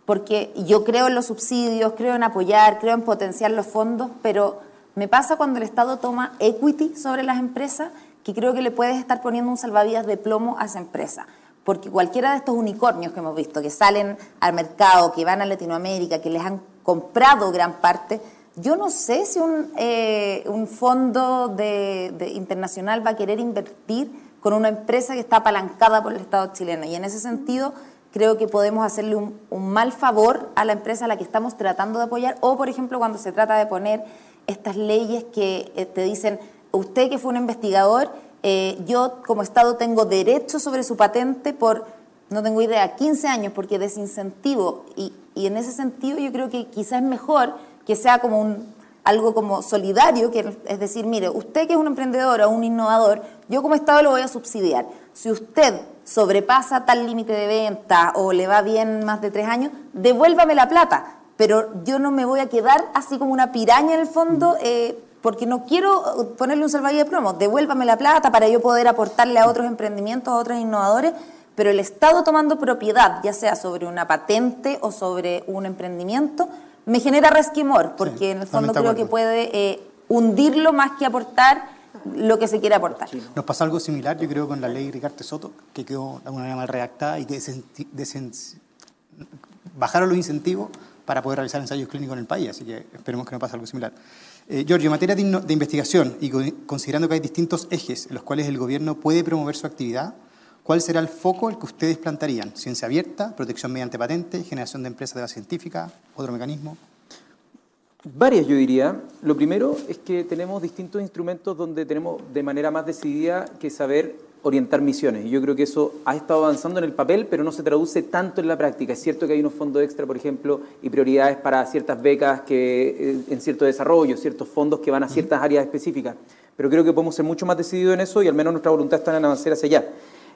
Porque yo creo en los subsidios, creo en apoyar, creo en potenciar los fondos, pero me pasa cuando el Estado toma equity sobre las empresas, que creo que le puedes estar poniendo un salvavidas de plomo a esa empresa porque cualquiera de estos unicornios que hemos visto, que salen al mercado, que van a Latinoamérica, que les han comprado gran parte, yo no sé si un, eh, un fondo de, internacional va a querer invertir con una empresa que está apalancada por el Estado chileno. Y en ese sentido creo que podemos hacerle un, un mal favor a la empresa a la que estamos tratando de apoyar, o por ejemplo cuando se trata de poner estas leyes que eh, te dicen, usted que fue un investigador, eh, yo como Estado tengo derecho sobre su patente por no tengo idea, 15 años, porque desincentivo. Y, y en ese sentido yo creo que quizás es mejor que sea como un, algo como solidario, que es decir, mire, usted que es un emprendedor o un innovador, yo como Estado lo voy a subsidiar. Si usted sobrepasa tal límite de venta o le va bien más de tres años, devuélvame la plata. Pero yo no me voy a quedar así como una piraña en el fondo, eh, porque no quiero ponerle un salvavidas de plomo. Devuélvame la plata para yo poder aportarle a otros emprendimientos, a otros innovadores pero el Estado tomando propiedad, ya sea sobre una patente o sobre un emprendimiento, me genera resquemor, porque en el fondo creo que puede eh, hundirlo más que aportar lo que se quiere aportar. Nos pasa algo similar, yo creo, con la ley Ricardo Soto, que quedó de alguna manera mal redactada y que bajaron los incentivos para poder realizar ensayos clínicos en el país, así que esperemos que no pase algo similar. Eh, Giorgio, en materia de, investigación y considerando que hay distintos ejes en los cuales el gobierno puede promover su actividad, ¿Cuál será el foco el que ustedes plantarían? ¿Ciencia abierta, protección mediante patente, generación de empresas de base científica, otro mecanismo? Varias, yo diría. Lo primero es que tenemos distintos instrumentos donde tenemos de manera más decidida que saber orientar misiones. Y yo creo que eso ha estado avanzando en el papel, pero no se traduce tanto en la práctica. Es cierto que hay unos fondos extra, por ejemplo, y prioridades para ciertas becas que, eh, en cierto desarrollo, ciertos fondos que van a ciertas áreas específicas. Pero creo que podemos ser mucho más decididos en eso y al menos nuestra voluntad está en avanzar hacia allá.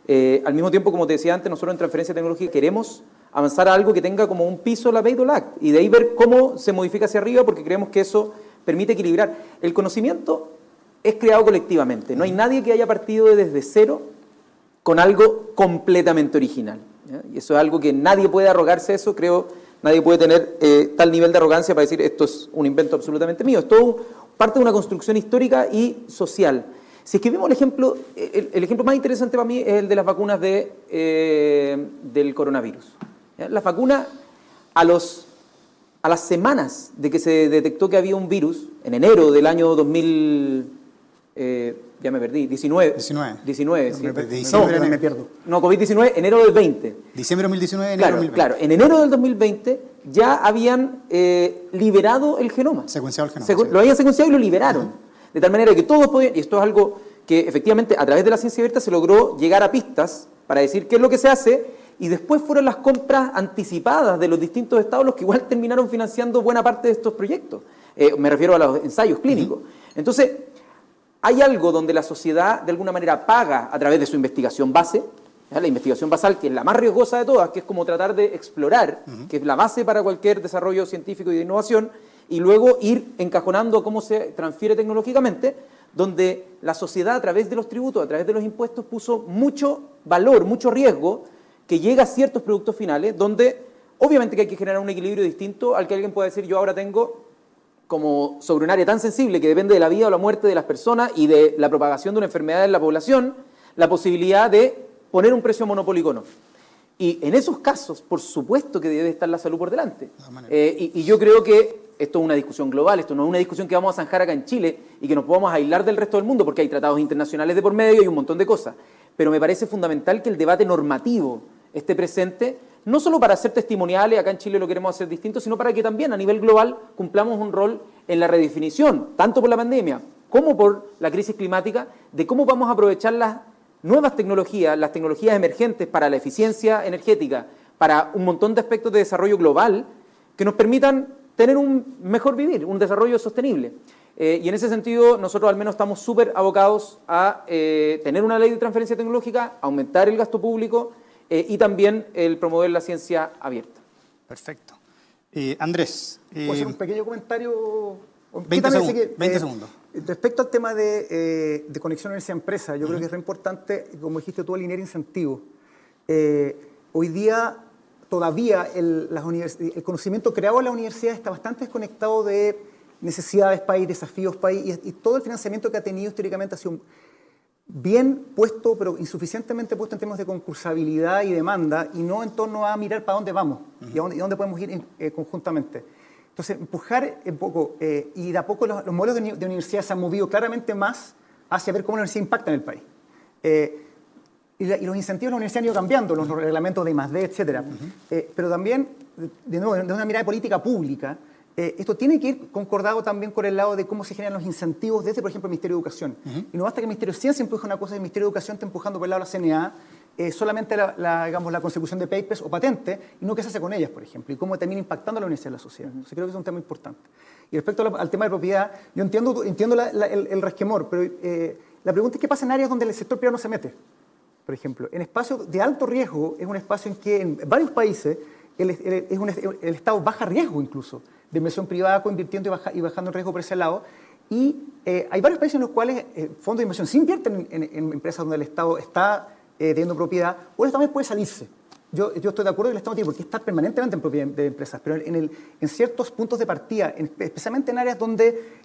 Eh, al mismo tiempo, como te decía antes, nosotros en transferencia tecnológica queremos avanzar a algo que tenga como un piso la Beidol Act y de ahí ver cómo se modifica hacia arriba porque creemos que eso permite equilibrar. El conocimiento es creado colectivamente, no hay nadie que haya partido desde cero con algo completamente original. Y eso es algo que nadie puede arrogarse eso, creo, nadie puede tener eh, tal nivel de arrogancia para decir esto es un invento absolutamente mío, es todo parte de una construcción histórica y social. Si es que vemos el ejemplo, el, ejemplo más interesante para mí es el de las vacunas eh, del coronavirus. Las vacunas, a, a las semanas de que se detectó que había un virus, en enero del año 2000, eh, ya me perdí, 19. 19. 19, sí. no, me pierdo. No, COVID-19, enero del 20. Diciembre de 2019, enero claro, 2020. Claro, en enero del 2020 ya habían eh, liberado el genoma. Secuenciado el genoma. Lo habían secuenciado y lo liberaron. De tal manera que todos podían, y esto es algo que efectivamente a través de la ciencia abierta se logró llegar a pistas para decir qué es lo que se hace, y después fueron las compras anticipadas de los distintos estados los que igual terminaron financiando buena parte de estos proyectos. Eh, me refiero a los ensayos clínicos. Entonces, hay algo donde la sociedad de alguna manera paga a través de su investigación base, la investigación basal, que es la más riesgosa de todas, que es como tratar de explorar, que es la base para cualquier desarrollo científico y de innovación, y luego ir encajonando cómo se transfiere tecnológicamente, donde la sociedad a través de los tributos, a través de los impuestos, puso mucho valor, mucho riesgo, que llega a ciertos productos finales, donde obviamente que hay que generar un equilibrio distinto al que alguien pueda decir yo ahora tengo como sobre un área tan sensible que depende de la vida o la muerte de las personas y de la propagación de una enfermedad en la población, la posibilidad de poner un precio monopólico no. Y en esos casos, por supuesto que debe estar la salud por delante. Eh, y yo creo que esto es una discusión global, esto no es una discusión que vamos a zanjar acá en Chile y que nos podamos aislar del resto del mundo porque hay tratados internacionales de por medio y un montón de cosas. Pero me parece fundamental que el debate normativo esté presente, no solo para ser testimoniales, acá en Chile lo queremos hacer distinto, sino para que también a nivel global cumplamos un rol en la redefinición, tanto por la pandemia como por la crisis climática, de cómo vamos a aprovechar las nuevas tecnologías, las tecnologías emergentes para la eficiencia energética, para un montón de aspectos de desarrollo global que nos permitan tener un mejor vivir, un desarrollo sostenible. Eh, y en ese sentido, nosotros al menos estamos súper abocados a eh, tener una ley de transferencia tecnológica, aumentar el gasto público eh, y también el promover la ciencia abierta. Perfecto. Andrés. ¿Puedo hacer un pequeño comentario? 20, segundos. Respecto al tema de, conexión universidad-empresa, yo creo que es re importante, como dijiste tú, alinear incentivos. hoy día todavía el, conocimiento creado en la universidad está bastante desconectado de necesidades país, desafíos país, y, todo el financiamiento que ha tenido históricamente ha sido bien puesto, pero insuficientemente puesto en términos de concursabilidad y demanda, y no en torno a mirar para dónde vamos y, a dónde, podemos ir eh, conjuntamente. Entonces, empujar un poco, eh, y de a poco los, modelos de, de, universidad se han movido claramente más hacia ver cómo la universidad impacta en el país. Eh, y, los incentivos de la universidad han ido cambiando, los reglamentos de I+.D., etc. Eh, pero también, de nuevo, de una mirada de política pública, eh, esto tiene que ir concordado también con el lado de cómo se generan los incentivos desde, por ejemplo, el Ministerio de Educación. Y no basta que el Ministerio de Ciencia empuje una cosa y el Ministerio de Educación está empujando por el lado de la CNA, eh, solamente la, digamos, la consecución de papers o patentes y no qué se hace con ellas, por ejemplo, y cómo termina impactando a la universidad y la sociedad. Entonces, creo que es un tema importante. Y respecto al tema de propiedad, yo entiendo, entiendo el, resquemor, pero eh, la pregunta es qué pasa en áreas donde el sector privado no se mete. Por ejemplo, en espacios de alto riesgo es un espacio en que en varios países el, es un, el Estado baja riesgo incluso de inversión privada coinvirtiendo y, bajando el riesgo por ese lado. Y eh, hay varios países en los cuales fondos de inversión sí invierten en, empresas donde el Estado está eh, teniendo propiedad, o también puede salirse. Yo, yo, estoy de acuerdo que el Estado tiene que estar permanentemente en propiedad de empresas, pero en, el, en ciertos puntos de partida, especialmente en áreas donde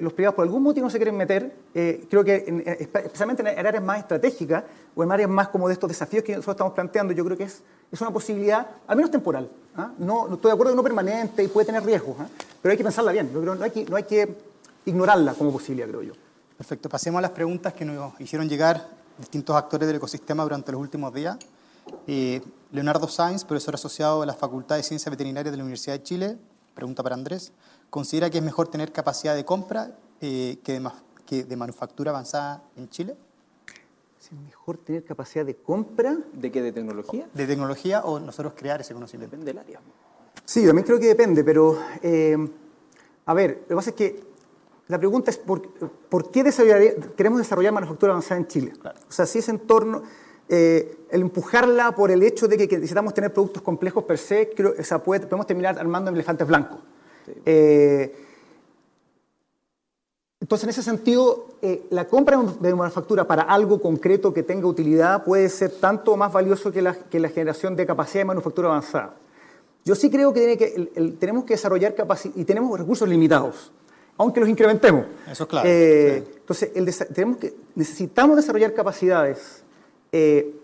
los privados por algún motivo no se quieren meter, eh, creo que especialmente en áreas más estratégicas o en áreas más como de estos desafíos que nosotros estamos planteando, yo creo que es, es una posibilidad, al menos temporal. ¿ah? No, estoy de acuerdo que no permanente y puede tener riesgos, ¿ah? pero hay que pensarla bien. Yo creo no hay que, no hay que ignorarla como posibilidad, creo yo. Perfecto. Pasemos a las preguntas que nos hicieron llegar distintos actores del ecosistema durante los últimos días. Eh, Leonardo Sainz, profesor asociado de la Facultad de Ciencias Veterinarias de la Universidad de Chile, pregunta para Andrés, ¿considera que es mejor tener capacidad de compra eh, que, de, que, de, manufactura avanzada en Chile? ¿Es mejor tener capacidad de compra? ¿De qué? ¿De tecnología? ¿De tecnología o nosotros crear ese conocimiento? Depende del área. Sí, yo también creo que depende, pero eh, a ver, lo que pasa es que la pregunta es, ¿por, ¿por qué queremos desarrollar manufactura avanzada en Chile? O sea, si ese entorno, eh, el empujarla por el hecho de que, necesitamos tener productos complejos per se, creo, o sea, podemos terminar armando elefantes blancos. Eh, entonces, en ese sentido, eh, la compra de manufactura para algo concreto que tenga utilidad puede ser tanto más valioso que la, que la generación de capacidad de manufactura avanzada. Yo sí creo que, tiene que tenemos que desarrollar capacidad y tenemos recursos limitados aunque los incrementemos. Eso es claro. Eh, entonces, tenemos que, necesitamos desarrollar capacidades eh,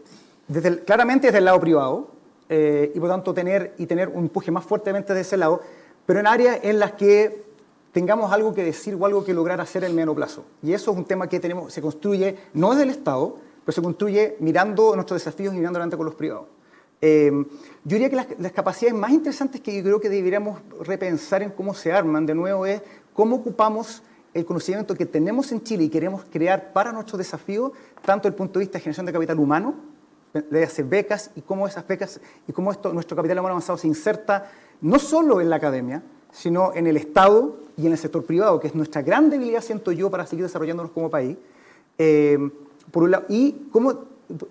desde claramente desde el lado privado eh, y por tanto tener, y tener un empuje más fuertemente de ese lado, pero en áreas en las que tengamos algo que decir o algo que lograr hacer en el mediano plazo. Y eso es un tema que tenemos, se construye no desde el Estado, pero se construye mirando nuestros desafíos y mirando adelante con los privados. yo diría que las, las, capacidades más interesantes que yo creo que deberíamos repensar en cómo se arman, de nuevo, es cómo ocupamos el conocimiento que tenemos en Chile y queremos crear para nuestros desafíos, tanto desde el punto de vista de generación de capital humano, de hacer becas y cómo esas becas y cómo esto, nuestro capital humano avanzado se inserta no solo en la academia, sino en el Estado y en el sector privado, que es nuestra gran debilidad, siento yo, para seguir desarrollándonos como país. Eh, y cómo,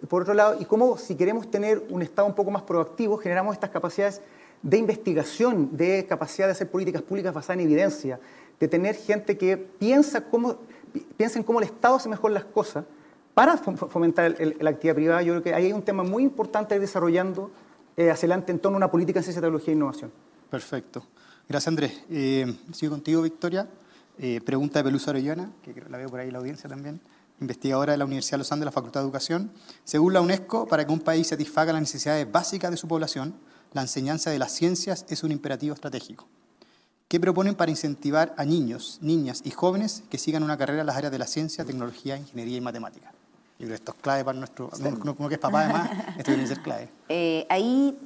por otro lado, y cómo si queremos tener un Estado un poco más proactivo, generamos estas capacidades de investigación, de capacidad de hacer políticas públicas basadas en evidencia, de tener gente que piensa, cómo, piensa en cómo el Estado hace mejor las cosas para fomentar la actividad privada. Yo creo que ahí hay un tema muy importante desarrollando eh, hacia adelante en torno a una política en ciencia, tecnología e innovación. Perfecto. Gracias, Andrés. Eh, sigo contigo, Victoria. Eh, pregunta de Pelusa Orellana, que la veo por ahí en la audiencia también, investigadora de la Universidad de Los Andes, de la Facultad de Educación. Según la UNESCO, para que un país satisfaga las necesidades básicas de su población, la enseñanza de las ciencias es un imperativo estratégico. ¿Qué proponen para incentivar a niños, niñas y jóvenes que sigan una carrera en las áreas de la ciencia, tecnología, ingeniería y matemática? Yo creo que esto es clave para nuestro, como que es papá además, [laughs] esto tiene que ser clave. Eh, hay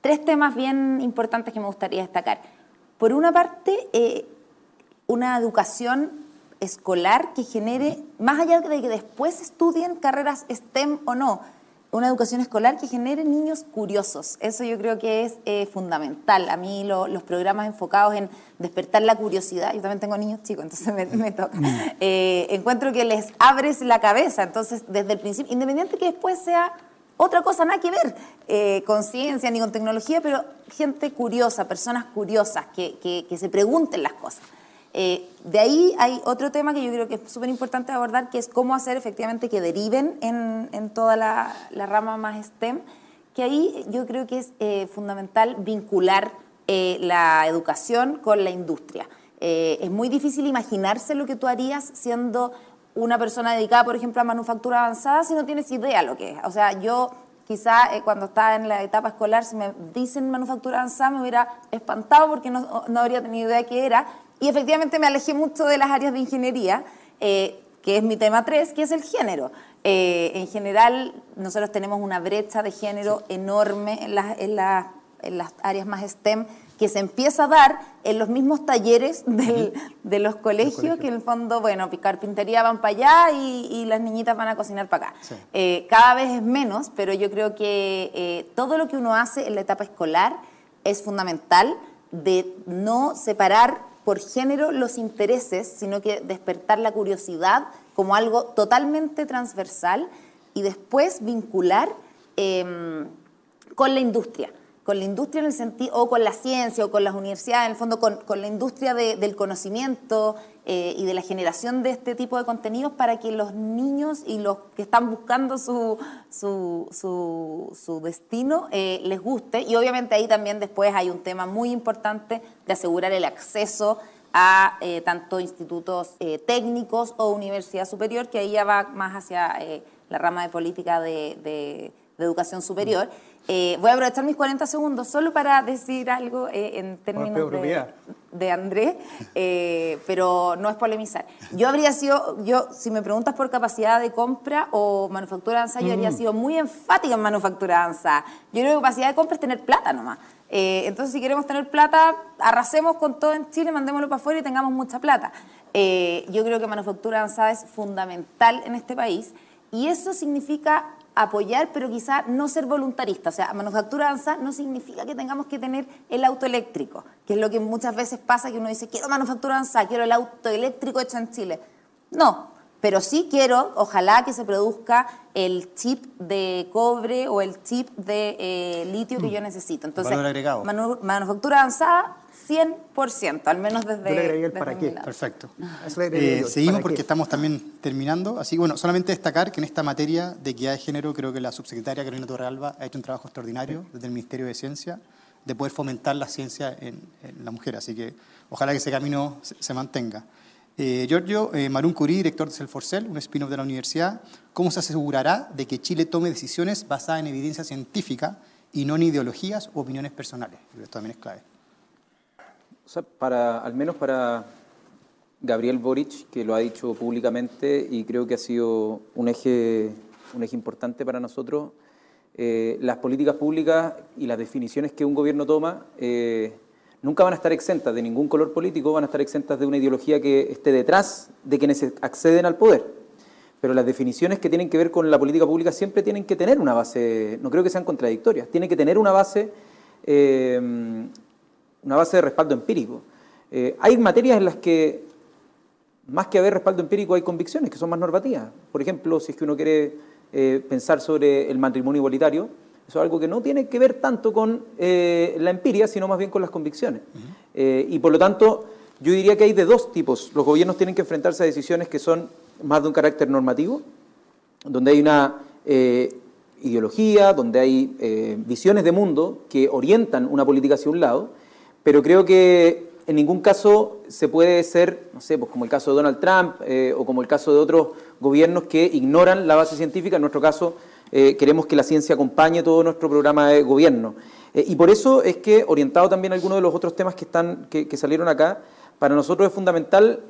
tres temas bien importantes que me gustaría destacar. Por una parte, eh, una educación escolar que genere, más allá de que después estudien carreras STEM o no, una educación escolar que genere niños curiosos. Eso yo creo que es eh, fundamental. A mí los programas enfocados en despertar la curiosidad, yo también tengo niños chicos, entonces me, toca, mm. eh, encuentro que les abres la cabeza, entonces desde el principio, independiente que después sea otra cosa, nada que ver eh, con ciencia ni con tecnología, pero gente curiosa, personas curiosas que, que se pregunten las cosas. Eh, de ahí hay otro tema que yo creo que es súper importante abordar, que es cómo hacer efectivamente que deriven en, toda la, rama más STEM, que ahí yo creo que es eh, fundamental vincular eh, la educación con la industria. es muy difícil imaginarse lo que tú harías siendo una persona dedicada, por ejemplo, a manufactura avanzada si no tienes idea lo que es. O sea, yo quizá cuando estaba en la etapa escolar, si me dicen manufactura avanzada, me hubiera espantado porque no, no habría tenido idea de qué era, y efectivamente me alejé mucho de las áreas de ingeniería, eh, que es mi tema 3, que es el género. Eh, en general, nosotros tenemos una brecha de género enorme en las, en, las áreas más STEM que se empieza a dar en los mismos talleres de los colegios, que en el fondo, bueno, carpintería van para allá y, las niñitas van a cocinar para acá. Eh, cada vez es menos, pero yo creo que eh, todo lo que uno hace en la etapa escolar es fundamental de no separar por género los intereses, sino que despertar la curiosidad como algo totalmente transversal y después vincular em, con la industria con la industria en el sentido, o con la ciencia, o con las universidades, en el fondo con, la industria del conocimiento eh, y de la generación de este tipo de contenidos para que los niños y los que están buscando su, su, destino eh, les guste. Y obviamente ahí también después hay un tema muy importante de asegurar el acceso a eh, tanto institutos técnicos o universidad superior, que ahí ya va más hacia la rama de política de, educación superior. Eh, voy a aprovechar mis 40 segundos solo para decir algo eh, en términos de, de, Andrés, eh, pero no es polemizar. Yo habría sido, yo si me preguntas por capacidad de compra o manufactura de yo habría mm. sido muy enfática en manufactura de Yo creo que capacidad de compra es tener plata nomás. entonces, si queremos tener plata, arrasemos con todo en Chile, mandémoslo para afuera y tengamos mucha plata. yo creo que manufactura avanzada es fundamental en este país y eso significa apoyar, pero quizá no ser voluntarista. O sea, manufactura avanzada no significa que tengamos que tener el auto eléctrico, que es lo que muchas veces pasa, que uno dice, quiero manufactura avanzada, quiero el auto eléctrico hecho en Chile. No, pero sí quiero, ojalá que se produzca el chip de cobre o el chip de eh, litio que mm. yo necesito. Entonces, manufactura avanzada, 100%, al menos desde. Yo le agregué el para qué. Perfecto. Eh, seguimos porque estamos también terminando. Así bueno, solamente destacar que en esta materia de equidad de género, creo que la subsecretaria Carolina Torrealba ha hecho un trabajo extraordinario desde el Ministerio de Ciencia de poder fomentar la ciencia en, la mujer. Así que ojalá que ese camino se, mantenga. Eh, Giorgio eh, Marún Curí, director de Celforcel, un spin-off de la universidad, ¿cómo se asegurará de que Chile tome decisiones basadas en evidencia científica y no en ideologías o opiniones personales? Esto también es clave para, al menos para Gabriel Boric, que lo ha dicho públicamente y creo que ha sido un eje, un eje importante para nosotros, eh, las políticas públicas y las definiciones que un gobierno toma eh, nunca van a estar exentas de ningún color político, van a estar exentas de una ideología que esté detrás de quienes acceden al poder. Pero las definiciones que tienen que ver con la política pública siempre tienen que tener una base, no creo que sean contradictorias, tienen que tener una base eh, una base de respaldo empírico. Eh, hay materias en las que, más que haber respaldo empírico, hay convicciones que son más normativas. Por ejemplo, si es que uno quiere eh, pensar sobre el matrimonio igualitario, eso es algo que no tiene que ver tanto con eh, la empiria, sino más bien con las convicciones. y por lo tanto, yo diría que hay de dos tipos. Los gobiernos tienen que enfrentarse a decisiones que son más de un carácter normativo, donde hay una ideología, donde hay visiones de mundo que orientan una política hacia un lado, pero creo que en ningún caso se puede ser, no sé, pues como el caso de Donald Trump eh, o como el caso de otros gobiernos que ignoran la base científica. En nuestro caso, eh, queremos que la ciencia acompañe todo nuestro programa de gobierno. Eh, y por eso es que, orientado también a algunos de los otros temas que, están, que, salieron acá, para nosotros es fundamental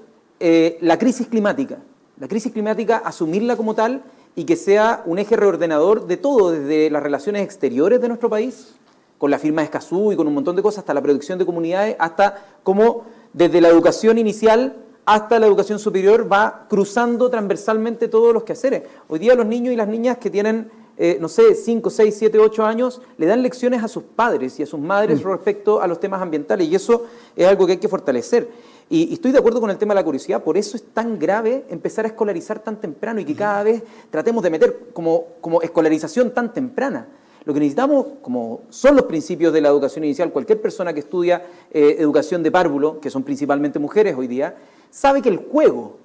la crisis climática. La crisis climática, asumirla como tal y que sea un eje reordenador de todo, desde las relaciones exteriores de nuestro país, con la firma de Escazú y con un montón de cosas, hasta la producción de comunidades, hasta cómo desde la educación inicial hasta la educación superior va cruzando transversalmente todos los quehaceres. Hoy día los niños y las niñas que tienen, eh, no sé, 5, 6, 7, 8 años, le dan lecciones a sus padres y a sus madres mm. respecto a los temas ambientales y eso es algo que hay que fortalecer. Y, estoy de acuerdo con el tema de la curiosidad, por eso es tan grave empezar a escolarizar tan temprano y que cada vez tratemos de meter como, como escolarización tan temprana. Lo que necesitamos, como son los principios de la educación inicial, cualquier persona que estudia eh, educación de párvulo, que son principalmente mujeres hoy día, sabe que el juego,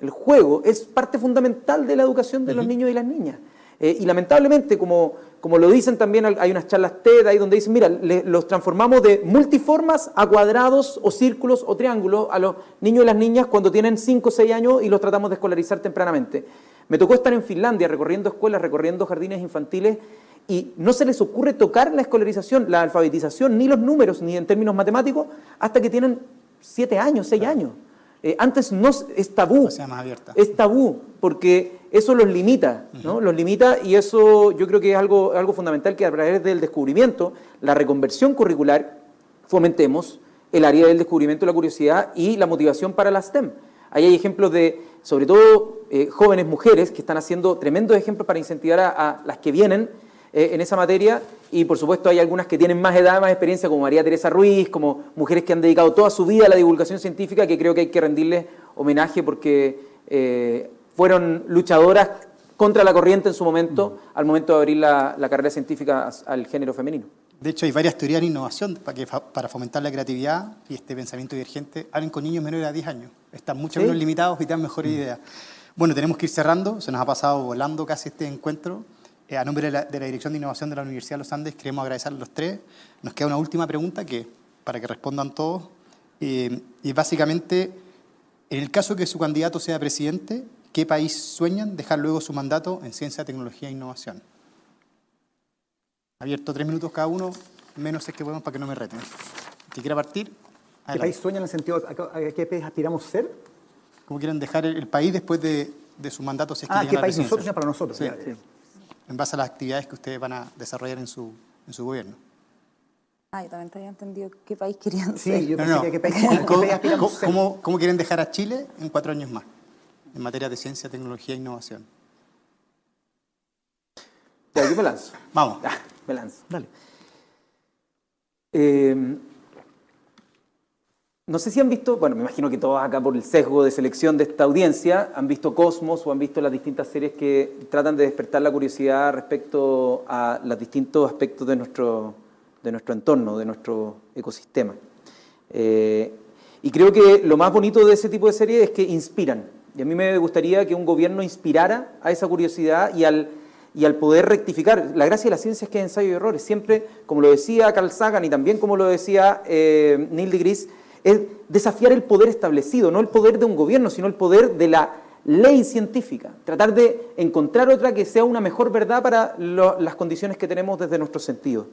el juego es parte fundamental de la educación de los niños y las niñas. Eh, y lamentablemente, como, como lo dicen también, hay unas charlas TED ahí donde dicen, mira, los transformamos de multiformas a cuadrados o círculos o triángulos a los niños y las niñas cuando tienen 5 o 6 años y los tratamos de escolarizar tempranamente. Me tocó estar en Finlandia recorriendo escuelas, recorriendo jardines infantiles y no se les ocurre tocar la escolarización, la alfabetización, ni los números, ni en términos matemáticos, hasta que tienen siete años, seis años. Eh, antes no es tabú. Es tabú, porque eso los limita, ¿no? Los limita y eso yo creo que es algo, algo fundamental que a través del descubrimiento, la reconversión curricular, fomentemos el área del descubrimiento, la curiosidad y la motivación para la STEM. Ahí hay ejemplos de, sobre todo, eh, jóvenes mujeres que están haciendo tremendos ejemplos para incentivar a, las que vienen eh, en esa materia y por supuesto hay algunas que tienen más edad, más experiencia, como María Teresa Ruiz, como mujeres que han dedicado toda su vida a la divulgación científica, que creo que hay que rendirles homenaje porque eh, fueron luchadoras contra la corriente en su momento, al momento de abrir la, carrera científica al género femenino. De hecho, hay varias teorías de innovación para, que, para fomentar la creatividad y este pensamiento divergente. Hablen con niños menores de 10 años. Están mucho menos limitados y tienen mejores mm. ideas. Bueno, tenemos que ir cerrando. Se nos ha pasado volando casi este encuentro. Eh, a nombre de la, Dirección de Innovación de la Universidad de los Andes, queremos agradecer a los tres. Nos queda una última pregunta que, para que respondan todos. Eh, y básicamente, en el caso que su candidato sea presidente, ¿Qué país sueñan dejar luego su mandato en ciencia, tecnología e innovación? Abierto tres minutos cada uno, menos es que podemos para que no me reten. Si quiere partir. ¿Qué país sueñan en el sentido a qué país aspiramos ser? ¿Cómo quieren dejar el, país después de, su mandato? Si es que ah, ¿qué país nosotros para nosotros? Sí, En base a las actividades que ustedes van a desarrollar en su, en su gobierno. Ah, yo también te había entendido qué país querían ser. Sí, yo pensé que qué país, ¿Cómo, ¿Cómo quieren dejar a Chile en cuatro años más? en materia de ciencia, tecnología e innovación? Ya, yo me lanzo. Vamos. me lanzo. Dale. Em, no sé si han visto, bueno, me imagino que todos acá por el sesgo de selección de esta audiencia han visto Cosmos o han visto las distintas series que tratan de despertar la curiosidad respecto a los distintos aspectos de nuestro, de nuestro entorno, de nuestro ecosistema. Eh, y creo que lo más bonito de ese tipo de series es que inspiran. Y a mí me gustaría que un gobierno inspirara a esa curiosidad y al, y al poder rectificar. La gracia de la ciencia es que es ensayo y errores. Siempre, como lo decía Carl Sagan y también como lo decía eh, Neil deGrasse, es desafiar el poder establecido, no el poder de un gobierno, sino el poder de la ley científica. Tratar de encontrar otra que sea una mejor verdad para las condiciones que tenemos desde nuestros sentidos.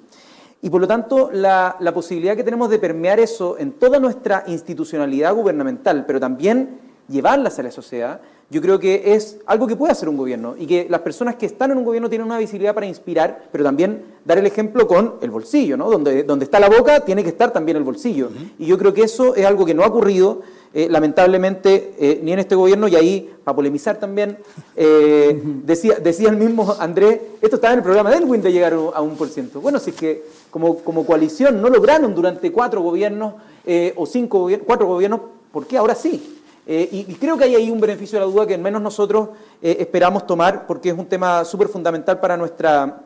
Y por lo tanto, la, la posibilidad que tenemos de permear eso en toda nuestra institucionalidad gubernamental, pero también llevarlas a la sociedad, yo creo que es algo que puede hacer un gobierno y que las personas que están en un gobierno tienen una visibilidad para inspirar, pero también dar el ejemplo con el bolsillo, ¿no? Donde, donde está la boca tiene que estar también el bolsillo. Y yo creo que eso es algo que no ha ocurrido, eh, lamentablemente, eh, ni en este gobierno, y ahí, para polemizar también, eh, decía, decía el mismo Andrés, esto estaba en el programa de Elwin de llegar a un por ciento. Bueno, si es que como, como coalición no lograron durante cuatro gobiernos o cinco, cuatro gobiernos, ¿por qué ahora sí? Eh, y, creo que hay ahí un beneficio de la duda que al menos nosotros eh, esperamos tomar porque es un tema súper fundamental para, nuestra,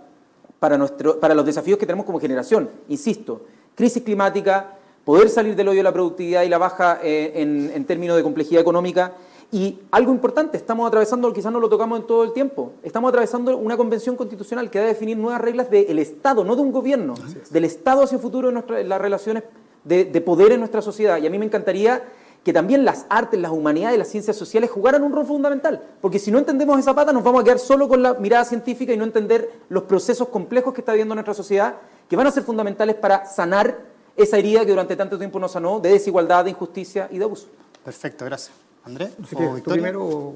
para, nuestro, para los desafíos que tenemos como generación. Insisto, crisis climática, poder salir del hoyo de la productividad y la baja eh, en, en, términos de complejidad económica. Y algo importante, estamos atravesando, quizás no lo tocamos en todo el tiempo, estamos atravesando una convención constitucional que va a definir nuevas reglas del Estado, no de un gobierno, del Estado hacia el futuro en, las relaciones de, de poder en nuestra sociedad. Y a mí me encantaría que también las artes, las humanidades y las ciencias sociales jugaran un rol fundamental. Porque si no entendemos esa pata, nos vamos a quedar solo con la mirada científica y no entender los procesos complejos que está viviendo nuestra sociedad, que van a ser fundamentales para sanar esa herida que durante tanto tiempo nos sanó de desigualdad, de injusticia y de abuso. Perfecto, gracias. Andrés, ¿o primero.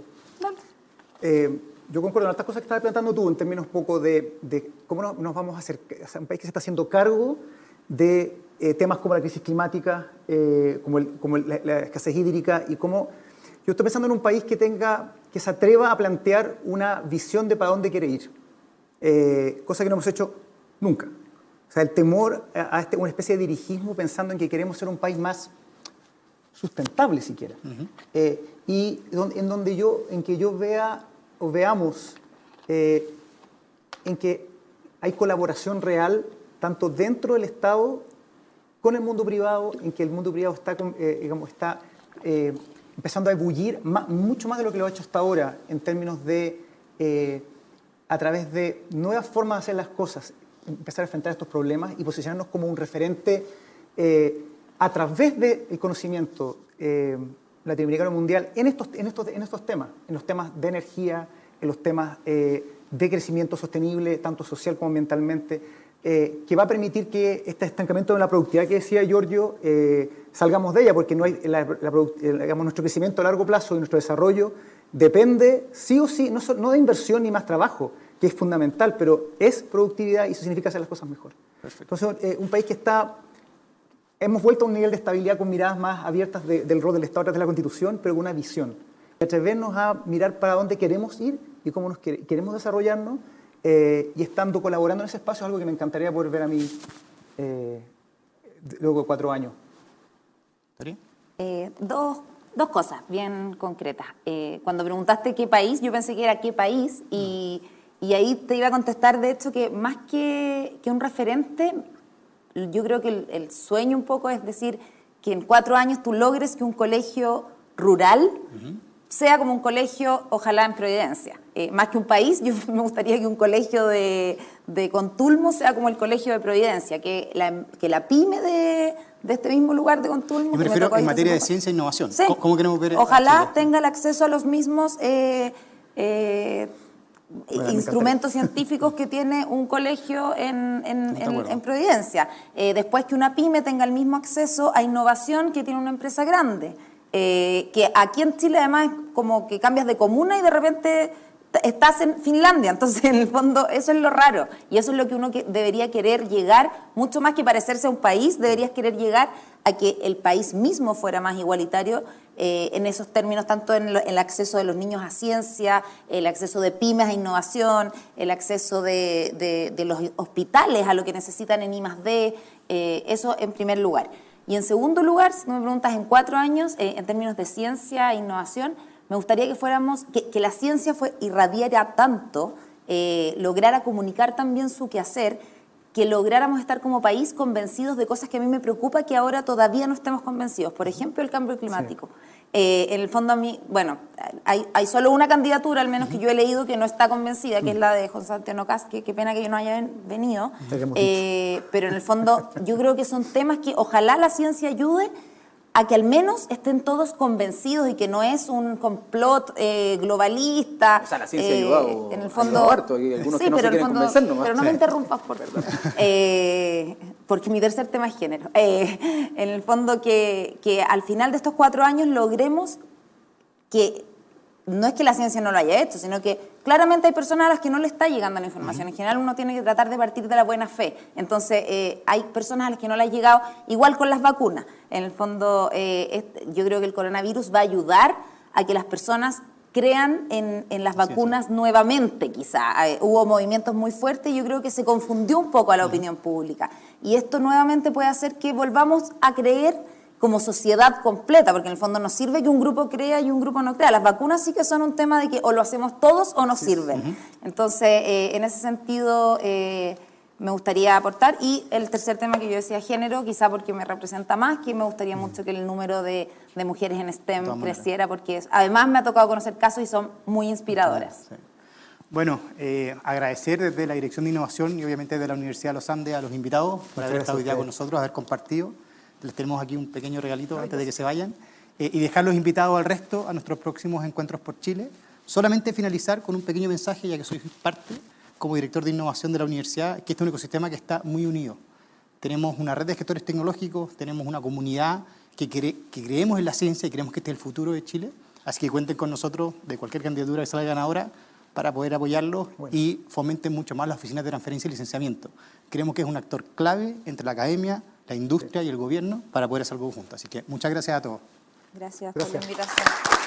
Eh, yo concuerdo en estas cosas que estabas planteando tú en términos un poco de, cómo nos vamos a hacer, un país que se está haciendo cargo de eh, temas como la crisis climática, eh, como, la, escasez hídrica y cómo yo estoy pensando en un país que tenga, que se atreva a plantear una visión de para dónde quiere ir, eh, cosa que no hemos hecho nunca. O sea, el temor a, este, una especie de dirigismo pensando en que queremos ser un país más sustentable siquiera. y en donde yo, en que yo vea o veamos en que hay colaboración real tanto dentro del Estado con el mundo privado, en que el mundo privado está, eh, está eh, empezando a ebullir mucho más de lo que lo ha hecho hasta ahora en términos de, eh, a través de nuevas formas de hacer las cosas, empezar a enfrentar estos problemas y posicionarnos como un referente a través del conocimiento latinoamericano mundial en estos, en, estos, en estos temas, en los temas de energía, en los temas de crecimiento sostenible, tanto social como ambientalmente, eh, que va a permitir que este estancamiento de la productividad que decía Giorgio eh, salgamos de ella, porque no hay, nuestro crecimiento a largo plazo y nuestro desarrollo depende sí o sí, no, de inversión ni más trabajo, que es fundamental, pero es productividad y eso significa hacer las cosas mejor. Entonces, eh, un país que está hemos vuelto a un nivel de estabilidad con miradas más abiertas del rol del Estado tras de la Constitución, pero con una visión. Atrevernos a mirar para dónde queremos ir y cómo nos queremos desarrollarnos eh, y estando colaborando en ese espacio es algo que me encantaría poder ver a mí eh, luego de cuatro años. Eh, dos, dos, cosas bien concretas. cuando preguntaste qué país, yo pensé que era qué país y, y ahí te iba a contestar, de hecho, que más que, que un referente, yo creo que el, sueño un poco es decir que en cuatro años tú logres que un colegio rural sea como un colegio, ojalá en Providencia. Eh, más que un país, yo [laughs] me gustaría que un colegio de, de, Contulmo sea como el colegio de Providencia, que la, que la pyme de, de este mismo lugar de Contulmo... Yo me refiero en materia de ciencia e innovación. ¿Cómo, queremos ver Ojalá tenga el acceso a los mismos... Eh, eh, instrumentos científicos que tiene un colegio en, en, en, Providencia. después que una pyme tenga el mismo acceso a innovación que tiene una empresa grande. Que aquí en Chile además es como que cambias de comuna y de repente estás en Finlandia, entonces [laughs] en el fondo eso es lo raro y eso es lo que uno debería querer llegar, mucho más que parecerse a un país, deberías querer llegar a que el país mismo fuera más igualitario eh, en esos términos, tanto en, el acceso de los niños a ciencia, el acceso de pymes a innovación, el acceso de, los hospitales a lo que necesitan en I D, eh, eso en primer lugar. Y en segundo lugar, si me preguntas en cuatro años, eh, en términos de ciencia e innovación, me gustaría que fuéramos, que, la ciencia fue, irradiara tanto, eh, lograra comunicar también su quehacer, que lográramos estar como país convencidos de cosas que a mí me preocupa que ahora todavía no estemos convencidos. Por ejemplo, el cambio climático. Eh, en el fondo a mí, bueno, hay, hay, solo una candidatura, al menos que yo he leído, que no está convencida, que es la de José Antonio Cas, que qué pena que yo no haya venido. Eh, pero en el fondo yo creo que son temas que ojalá la ciencia ayude a que al menos estén todos convencidos y que no es un complot eh, globalista. O sea, la ciencia eh, en el fondo, harto, y algunos que no se quieren convencer nomás. Pero no me interrumpas, por verdad. [laughs] Eh, porque mi tercer tema es género. Eh, en el fondo que, que al final de estos cuatro años logremos que no es que la ciencia no lo haya hecho, sino que claramente hay personas a las que no le está llegando la información. En general uno tiene que tratar de partir de la buena fe. Entonces eh, hay personas a las que no le ha llegado, igual con las vacunas. En el fondo eh, yo creo que el coronavirus va a ayudar a que las personas crean en, las vacunas nuevamente, quizá. Eh, hubo movimientos muy fuertes y yo creo que se confundió un poco a la opinión pública. Y esto nuevamente puede hacer que volvamos a creer como sociedad completa, porque en el fondo nos sirve que un grupo crea y un grupo no crea. Las vacunas sí que son un tema de que o lo hacemos todos o no sirven. Entonces, eh, en ese sentido, eh, me gustaría aportar. Y el tercer tema que yo decía, género, quizá porque me representa más, que me gustaría mucho que el número de, mujeres en STEM creciera, porque además me ha tocado conocer casos y son muy inspiradoras. Bueno, eh, agradecer desde la Dirección de Innovación y obviamente desde la Universidad de los Andes a los invitados por haber estado hoy día con nosotros, haber compartido. Les tenemos aquí un pequeño regalito antes de que se vayan. Eh, y dejarlos invitados al resto a nuestros próximos encuentros por Chile. Solamente finalizar con un pequeño mensaje, ya que soy parte como director de innovación de la universidad, que este es un ecosistema que está muy unido. Tenemos una red de gestores tecnológicos, tenemos una comunidad que, que creemos en la ciencia y creemos que este es el futuro de Chile. Así que cuenten con nosotros de cualquier candidatura que salga ganadora para poder apoyarlos y fomenten mucho más las oficinas de transferencia y licenciamiento. Creemos que es un actor clave entre la academia, la industria y el gobierno para poder hacer algo juntos. Así que muchas gracias a todos. Gracias, por la invitación.